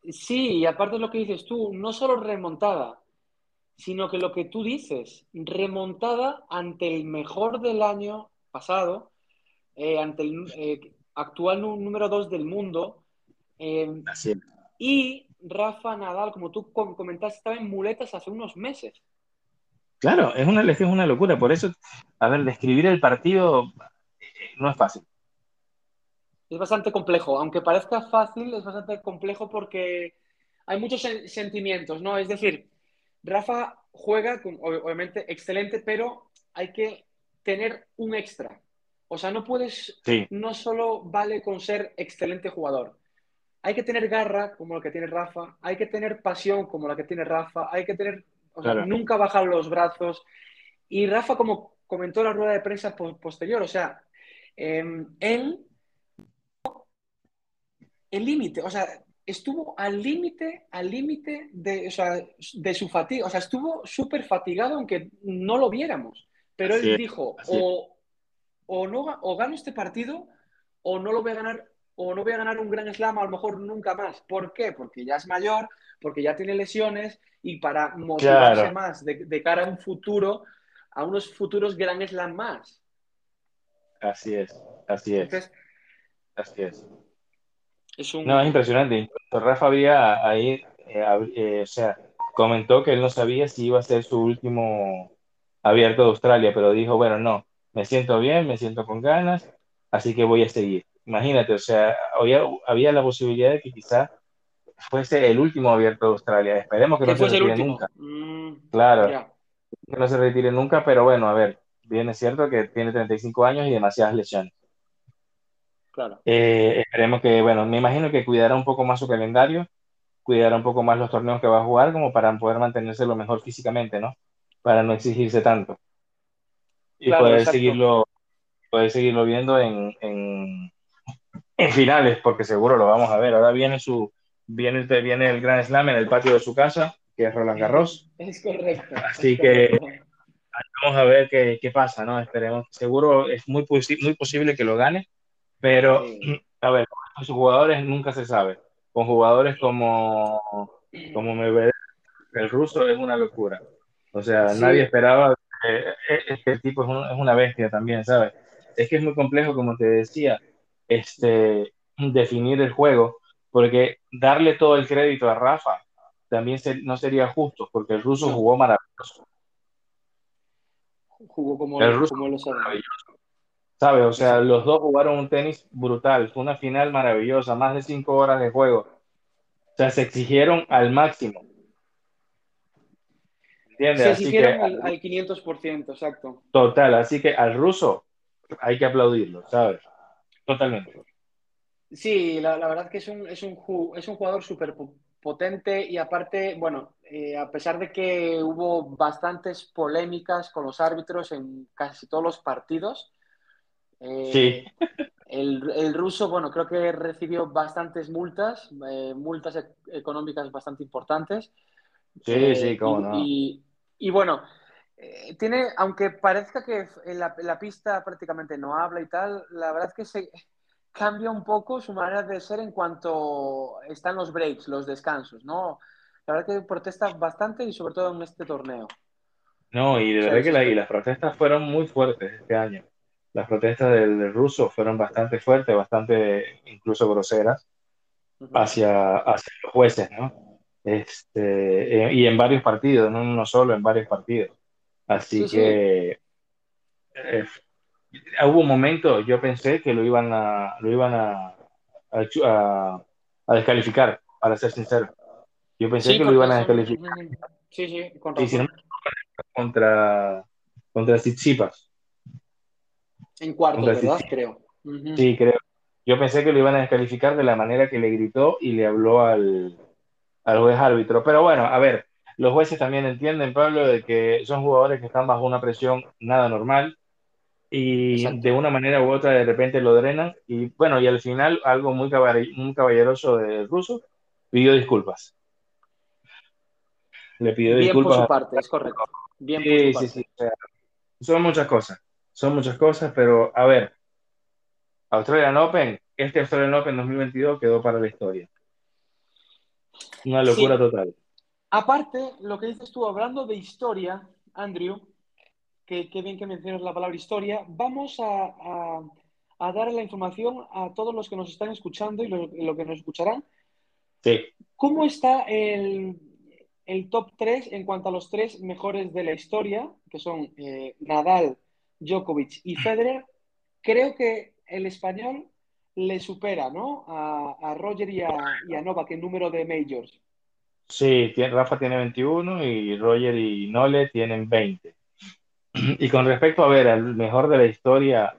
Sí, sí, y aparte de lo que dices tú, no solo remontada, sino que lo que tú dices, remontada ante el mejor del año pasado, eh, ante el eh, actual número 2 del mundo. Eh, Así es. Y Rafa Nadal, como tú comentaste, estaba en muletas hace unos meses. Claro, es una, es una locura. Por eso, a ver, describir el partido no es fácil. Es bastante complejo. Aunque parezca fácil, es bastante complejo porque hay muchos sentimientos, ¿no? Es decir, Rafa juega, obviamente, excelente, pero hay que tener un extra. O sea, no puedes, no solo vale con ser excelente jugador. Hay que tener garra como la que tiene Rafa, hay que tener pasión como la que tiene Rafa, hay que tener, o sea, nunca bajar los brazos. Y Rafa, como comentó en la rueda de prensa posterior, o sea, em, él, el límite, o sea, estuvo al límite, al límite de, de su fatiga, o sea, estuvo súper fatigado aunque no lo viéramos. Pero él dijo, o, o, no, o gano este partido o no lo voy a ganar o no voy a ganar un gran slam a lo mejor nunca más. ¿Por qué? Porque ya es mayor, porque ya tiene lesiones y para motivarse más de, cara a un futuro, a unos futuros gran slam más. Así es, así es. así es. No, es impresionante. Rafa había ahí, eh, eh, o sea, comentó que él no sabía si iba a ser su último abierto de Australia, pero dijo, bueno, no, me siento bien, me siento con ganas, así que voy a seguir. Imagínate, o sea, había, había la posibilidad de que quizá fuese el último abierto de Australia. Esperemos que, no se retire nunca. Mm, claro, que no se retire nunca, pero bueno, a ver, bien es cierto que tiene 35 años y demasiadas lesiones. Claro. Eh, esperemos que, bueno, me imagino que cuidará un poco más su calendario, cuidará un poco más los torneos que va a jugar, como para poder mantenerse lo mejor físicamente, ¿no? Para no exigirse tanto y poder seguirlo, poder seguirlo viendo en, en, en, finales, porque seguro lo vamos a ver. Ahora viene su viene, viene el Gran Slam en el patio de su casa, que es Roland Garros. Es correcto. Así que vamos a ver qué, qué, pasa, ¿no? Esperemos. Seguro es muy, muy posible que lo gane, pero a ver, con sus jugadores nunca se sabe. Con jugadores como, como el ruso es una locura. O sea, nadie esperaba eh, este tipo es, una bestia también, ¿sabes? Es que es muy complejo, como te decía, este, definir el juego, porque darle todo el crédito a Rafa también no sería justo, porque el ruso jugó maravilloso. Jugó como, el ruso como lo sabe. ¿Sabes? O sea, los dos jugaron un tenis brutal, fue una final maravillosa, más de cinco horas de juego. O sea, se exigieron al máximo. Se exigieron al, 500%, exacto. Total, así que al ruso hay que aplaudirlo, ¿sabes? Totalmente. Sí, la, verdad es que es un, es un, es un jugador súper potente y aparte, bueno, eh, a pesar de que hubo bastantes polémicas con los árbitros en casi todos los partidos, eh, sí. el, ruso, bueno, creo que recibió bastantes multas, eh, multas e, económicas bastante importantes. Sí, sí, cómo no. Y, y bueno, eh, tiene, aunque parezca que en la, pista prácticamente no habla y tal, la verdad es que se cambia un poco su manera de ser en cuanto están los breaks, los descansos, ¿no? La verdad que protesta bastante y sobre todo en este torneo. No, y de verdad que las protestas fueron muy fuertes este año. Las protestas del, ruso fueron bastante fuertes, bastante incluso groseras hacia, hacia los jueces, ¿no? Este, eh, y en varios partidos, no uno solo, en varios partidos. Así que eh, hubo un momento, yo pensé que lo iban a, lo iban a, a, descalificar, para ser sincero. Yo pensé que lo iban a descalificar. Sí, sí, contra, contra Tsitsipas. En cuarto, ¿verdad? Creo. Sí, creo. Yo pensé que lo iban a descalificar de la manera que le gritó y le habló al, al juez árbitro. Pero bueno, a ver, los jueces también entienden, Pablo, de que son jugadores que están bajo una presión nada normal y de una manera u otra de repente lo drenan. Y bueno, y al final, algo muy, muy caballeroso del ruso, pidió disculpas. Le pidió Bien disculpas. por su parte, es correcto. Bien sí, por su parte. Sí, sí. son muchas cosas, son muchas cosas, pero a ver, Australian Open, este Australian Open 2022 quedó para la historia. Una locura Sí. total. Aparte, lo que dices tú, hablando de historia, Andrew, que, que bien que mencionas la palabra historia, vamos a, a, a dar la información a todos los que nos están escuchando y lo, lo que nos escucharán. Sí. ¿Cómo está el, el, top 3 en cuanto a los tres mejores de la historia, que son eh, Nadal, Djokovic y Federer? Creo que el español le supera ¿no? a, a Roger y a, y a Novak en número de majors. Sí, tiene, Rafa tiene 21 y Roger y Nole tienen 20. [clears throat] Y con respecto a ver, al mejor de la historia,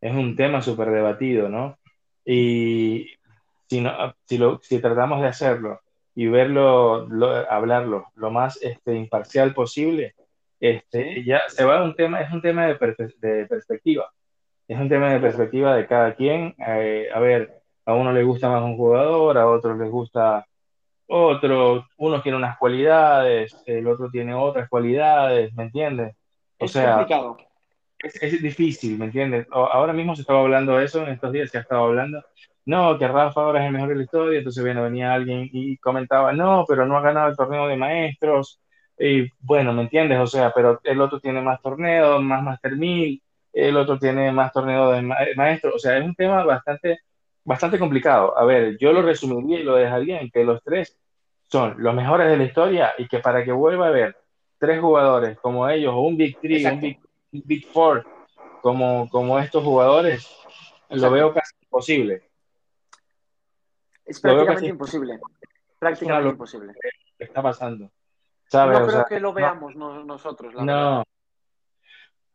es un tema súper debatido, ¿no? Y si, no, si, lo, si tratamos de hacerlo y verlo, lo, hablarlo lo más este, imparcial posible, este, ya se va a un tema, es un tema de, per, de perspectiva. Es un tema de perspectiva de cada quien. Eh, a ver, a uno le gusta más un jugador, a otros les gusta otro, uno tiene unas cualidades, el otro tiene otras cualidades, ¿me entiendes? O es sea, complicado. Es, es, difícil, ¿me entiendes? Ahora mismo se estaba hablando de eso, en estos días se ha estado hablando, no, que Rafa ahora es el mejor de la historia, entonces bueno, venía alguien y comentaba, no, pero no ha ganado el torneo de maestros, y bueno, ¿me entiendes? O sea, pero el otro tiene más torneos, más Master 1000, el otro tiene más torneos de ma maestros, o sea, es un tema bastante, bastante complicado. A ver, yo lo resumiría y lo dejaría en que los tres son los mejores de la historia y que para que vuelva a haber tres jugadores como ellos, o un Big Three, un Big, Big Four, como, como estos jugadores, Exacto. lo veo casi imposible. Es prácticamente imposible. Prácticamente imposible. ¿Qué está pasando? ¿Sabes? No creo o sea, que lo veamos no, nosotros, la no, verdad.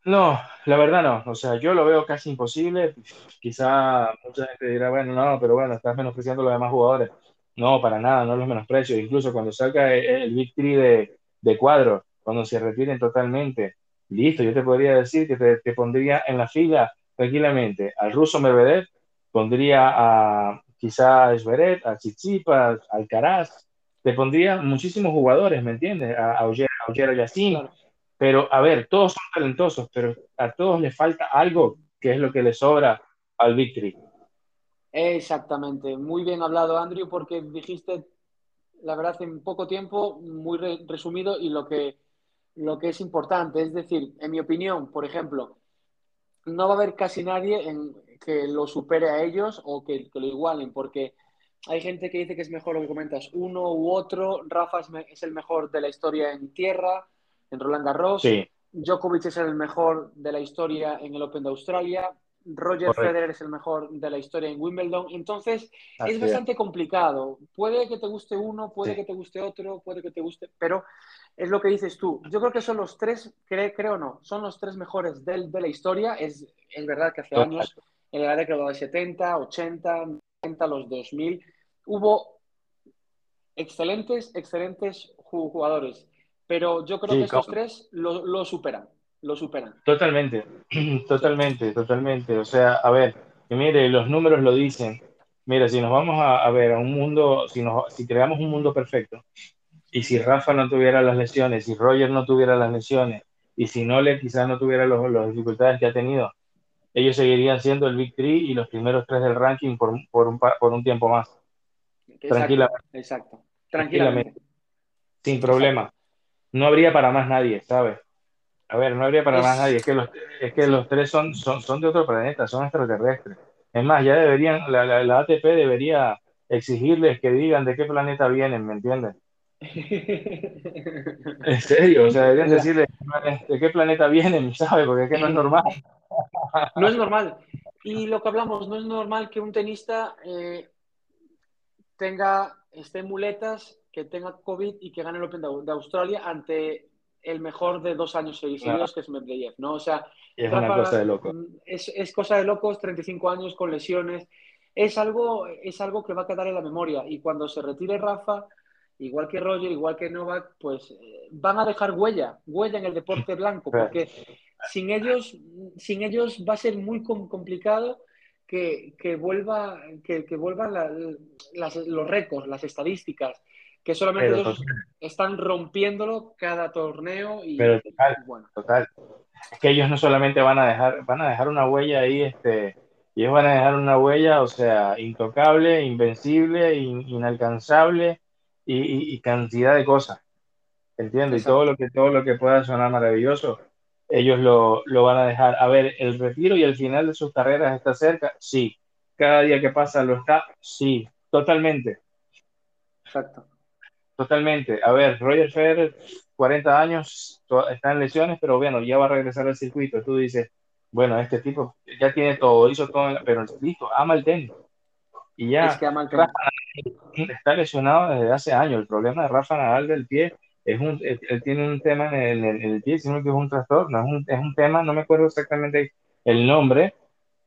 No, la verdad no. O sea, yo lo veo casi imposible. Quizá mucha gente dirá, bueno, no, pero bueno, estás menospreciando a los demás jugadores. No, para nada, no los menosprecio. Incluso cuando salga el, el Three de, de cuadro, cuando se retiren totalmente, listo, yo te podría decir que te, pondría en la fila tranquilamente al ruso Medvedev, pondría a quizá a Zverev, a Tsitsipas, a Alcaraz, te pondría muchísimos jugadores, ¿me entiendes? A, a. Claro. Pero, a ver, todos son talentosos, pero a todos les falta algo que es lo que les sobra al Three. Exactamente. Muy bien hablado, Andrew, porque dijiste, la verdad, en poco tiempo, muy re resumido y lo que, lo que es importante. Es decir, en mi opinión, por ejemplo, no va a haber casi nadie que lo supere a ellos o que, lo igualen, porque hay gente que dice que es mejor lo que comentas, uno u otro. Rafa es el mejor de la historia en tierra, en Roland Garros. Sí. Djokovic es el mejor de la historia en el Open de Australia. Roger Correcto. Federer es el mejor de la historia en Wimbledon. Entonces, Así es bastante complicado. Puede que te guste uno, puede Sí. que te guste otro, puede que te guste, pero es lo que dices tú. Yo creo que son los tres, cre creo no, son los tres mejores del, de la historia. Es, es verdad que hace Total. años, en la década de 70, 80, 90, los 2000, hubo excelentes, excelentes jugadores. Pero yo creo Sí, que estos tres lo, lo superan. Lo superan. Totalmente, [clears throat] totalmente, totalmente. O sea, a ver, que mire, los números lo dicen. Mira, si nos vamos a, a ver a un mundo, si, nos, si creamos un mundo perfecto, y si Rafa no tuviera las lesiones, si Roger no tuviera las lesiones, y si Nole quizás no tuviera las dificultades que ha tenido, ellos seguirían siendo el Big Three y los primeros tres del ranking por, por, un, por un tiempo más, Exacto, Tranquilamente. Exacto. Tranquilamente. sin problema. No habría para más nadie, ¿sabes? A ver, no habría para Es- más nadie. Es que los, es que los tres son, son, son de otro planeta, son extraterrestres. Es más, ya deberían, la, la, la ATP debería exigirles que digan de qué planeta vienen, ¿me entiendes? [laughs] En serio, o sea, deberían decirles de qué planeta vienen, ¿sabes? Porque es que no es normal. No es normal. Y lo que hablamos, no es normal que un tenista eh, tenga, esté en muletas, que tenga COVID y que gane el Open de, Australia ante el mejor de dos años seguidos, Claro. que es Medvedev, ¿no? O sea, es una Rafa, cosa de loco. mm, Es, es cosa de locos, 35 años con lesiones. Es algo, es algo que va a quedar en la memoria. Y cuando se retire Rafa, igual que Roger, igual que Novak, pues eh, van a dejar huella, huella en el deporte blanco, porque sin ellos, sin ellos va a ser muy com- complicado que, que vuelva, que, que vuelvan la- las- los récords, las estadísticas. Que solamente ellos están rompiéndolo cada torneo y, pero total, bueno. total. Es que ellos no solamente van a dejar, van a dejar una huella ahí, este, ellos van a dejar una huella, o sea, intocable, invencible, inalcanzable y, cantidad de cosas. Entiendo, y todo lo que todo lo que pueda sonar maravilloso, ellos lo, lo, van a dejar. A ver, el retiro y el final de sus carreras está cerca, sí. Cada día que pasa lo está, sí, totalmente. Exacto. Totalmente. A ver, Roger Federer, 40 años, está en lesiones, pero bueno, ya va a regresar al circuito. Tú dices, bueno, este tipo ya tiene todo, hizo todo, pero listo, ama el tenis. Y ya es que ama el tenis. está lesionado desde hace años. El problema de Rafa Nadal del pie es un, él, tiene un tema en el, en el, pie, sino que es un trastorno, es un, es un tema, no me acuerdo exactamente el nombre,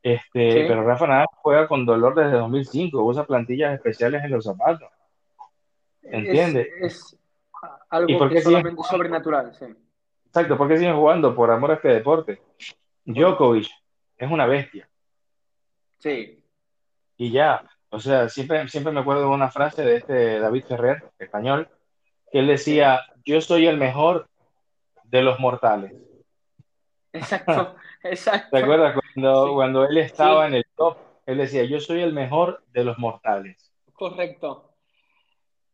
este, pero Rafa Nadal juega con dolor desde 2005, usa plantillas especiales en los zapatos. ¿Entiendes? Es, algo que solamente sobrenatural, sí. Exacto, ¿por qué siguen jugando? Por amor a este deporte. Djokovic es una bestia. Sí. Y ya, o sea, siempre, siempre me acuerdo de una frase de este David Ferrer, español, que él decía, yo soy el mejor de los mortales. Exacto, [laughs] exacto. ¿Te acuerdas cuando, cuando él estaba en el top? Él decía, yo soy el mejor de los mortales. Correcto,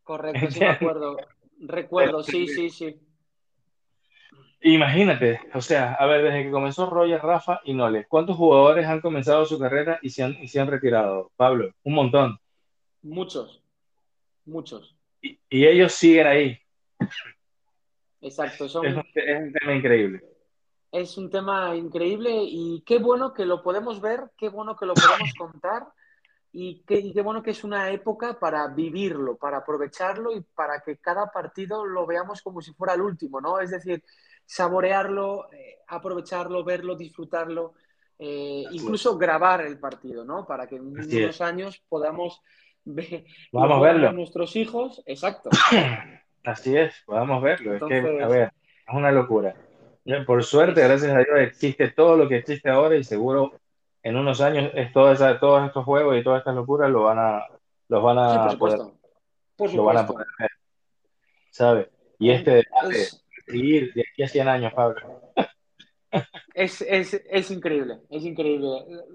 correcto, sí me [laughs] acuerdo. Recuerdo, sí, sí, sí. Imagínate, o sea, a ver, desde que comenzó Roger, Rafa y Nole, ¿cuántos jugadores han comenzado su carrera y se han, y se han retirado? Pablo, un montón. Muchos, muchos. Y, ellos siguen ahí. Exacto, es, un, tema increíble. Es un tema increíble y qué bueno que lo podemos ver, qué bueno que lo podemos [laughs] contar y qué, y qué bueno que es una época para vivirlo, para aprovecharlo y para que cada partido lo veamos como si fuera el último, ¿no? Es decir, saborearlo, eh, aprovecharlo, verlo, disfrutarlo, eh, incluso grabar el partido, ¿no? Para que en unos años podamos ver, Vamos a verlo. nuestros hijos. Exacto. [coughs] Así es, podamos verlo. Es que, a ver, es una locura. Por suerte, gracias a Dios, existe todo lo que existe ahora y seguro en unos años es todos estos juegos y todas estas locuras lo van a, los van a por Poder, por Lo van a poder ver. ¿Sabes? Y este seguir de aquí a 100 años, Pablo. Es, es, es, increíble, es increíble.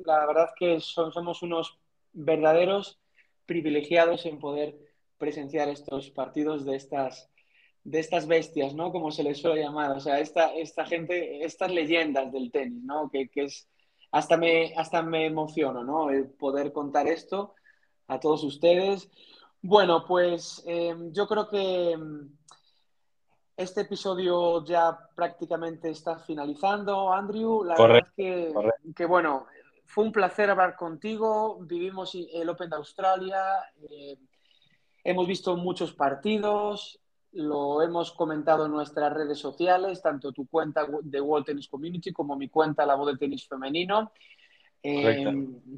La verdad que somos unos verdaderos privilegiados en poder presenciar estos partidos de estas, de estas bestias, ¿no? Como se les suele llamar. O sea, esta, esta gente, estas leyendas del tenis, ¿no? Que, que es, hasta me, hasta me emociono, ¿no? El poder contar esto a todos ustedes. Bueno, pues eh, yo creo que este episodio ya prácticamente está finalizando, Andrew. La verdad que, que, bueno, fue un placer hablar contigo. Vivimos el Open de Australia, eh, hemos visto muchos partidos, lo hemos comentado en nuestras redes sociales, tanto tu cuenta de World Tennis Community como mi cuenta La Voz del Tenis Femenino. Eh,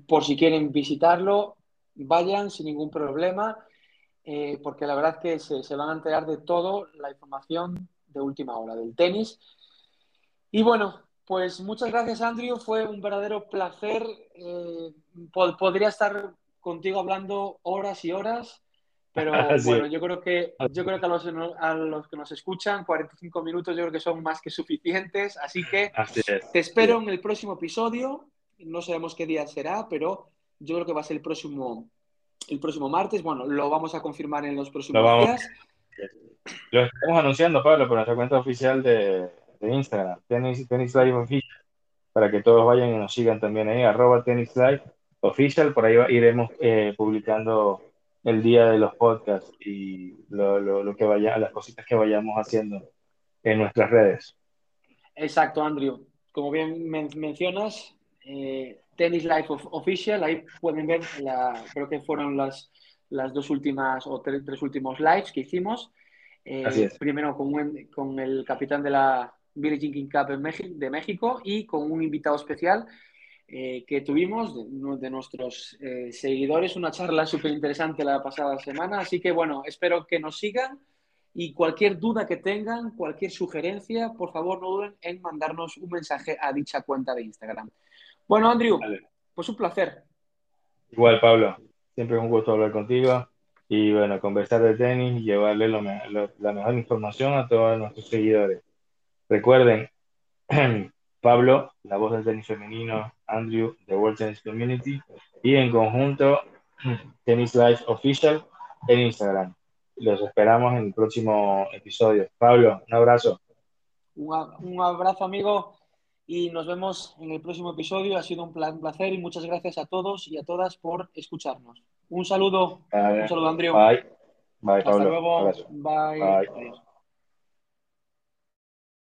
por si quieren visitarlo, vayan sin ningún problema. Eh, porque la verdad que se, van a enterar de todo la información de última hora del tenis. Y bueno, pues muchas gracias Andrew, fue un verdadero placer. Eh, podría estar contigo hablando horas y horas, pero [laughs] bueno, yo creo que, yo creo que a los, a los, que nos escuchan, 45 minutos yo creo que son más que suficientes, así que te espero en el próximo episodio. No sabemos qué día será, pero yo creo que va a ser el próximo el próximo martes. Bueno, lo vamos a confirmar en los próximos días. Lo estamos anunciando, Pablo, por nuestra cuenta oficial de, Instagram, Tennis, Tennis Live Official, para que todos vayan y nos sigan también ahí, arroba Tennis Live Official, por ahí iremos eh, publicando el día de los podcasts y lo, que vaya, las cositas que vayamos haciendo en nuestras redes. Exacto, Andrew. Como bien mencionas, eh, Tennis Life Official, ahí pueden ver, la, creo que fueron las, las dos últimas o tres, últimos lives que hicimos. Eh, primero con, con, el capitán de la Billie Jean Cup de México y con un invitado especial eh, que tuvimos de, de nuestros eh, seguidores, una charla súper interesante la pasada semana. Así que bueno, espero que nos sigan y cualquier duda que tengan, cualquier sugerencia, por favor no duden en mandarnos un mensaje a dicha cuenta de Instagram. Bueno, Andrew, pues un placer. Igual, Pablo. Siempre es un gusto hablar contigo. y bueno, conversar de tenis llevarle lo, lo, la mejor información a todos nuestros seguidores. Recuerden, [clears throat] Pablo, la voz del tenis femenino, Andrew, The World Tennis Community, y en conjunto, [clears throat] Tennis Life Official en Instagram. Los esperamos en el próximo episodio. Pablo, un abrazo. Un, abrazo, amigo, y nos vemos en el próximo episodio. Ha sido un placer y muchas gracias a todos y a todas por escucharnos. Un saludo. Un saludo, Andrew. Bye. Bye, Hasta luego. Bye. Bye.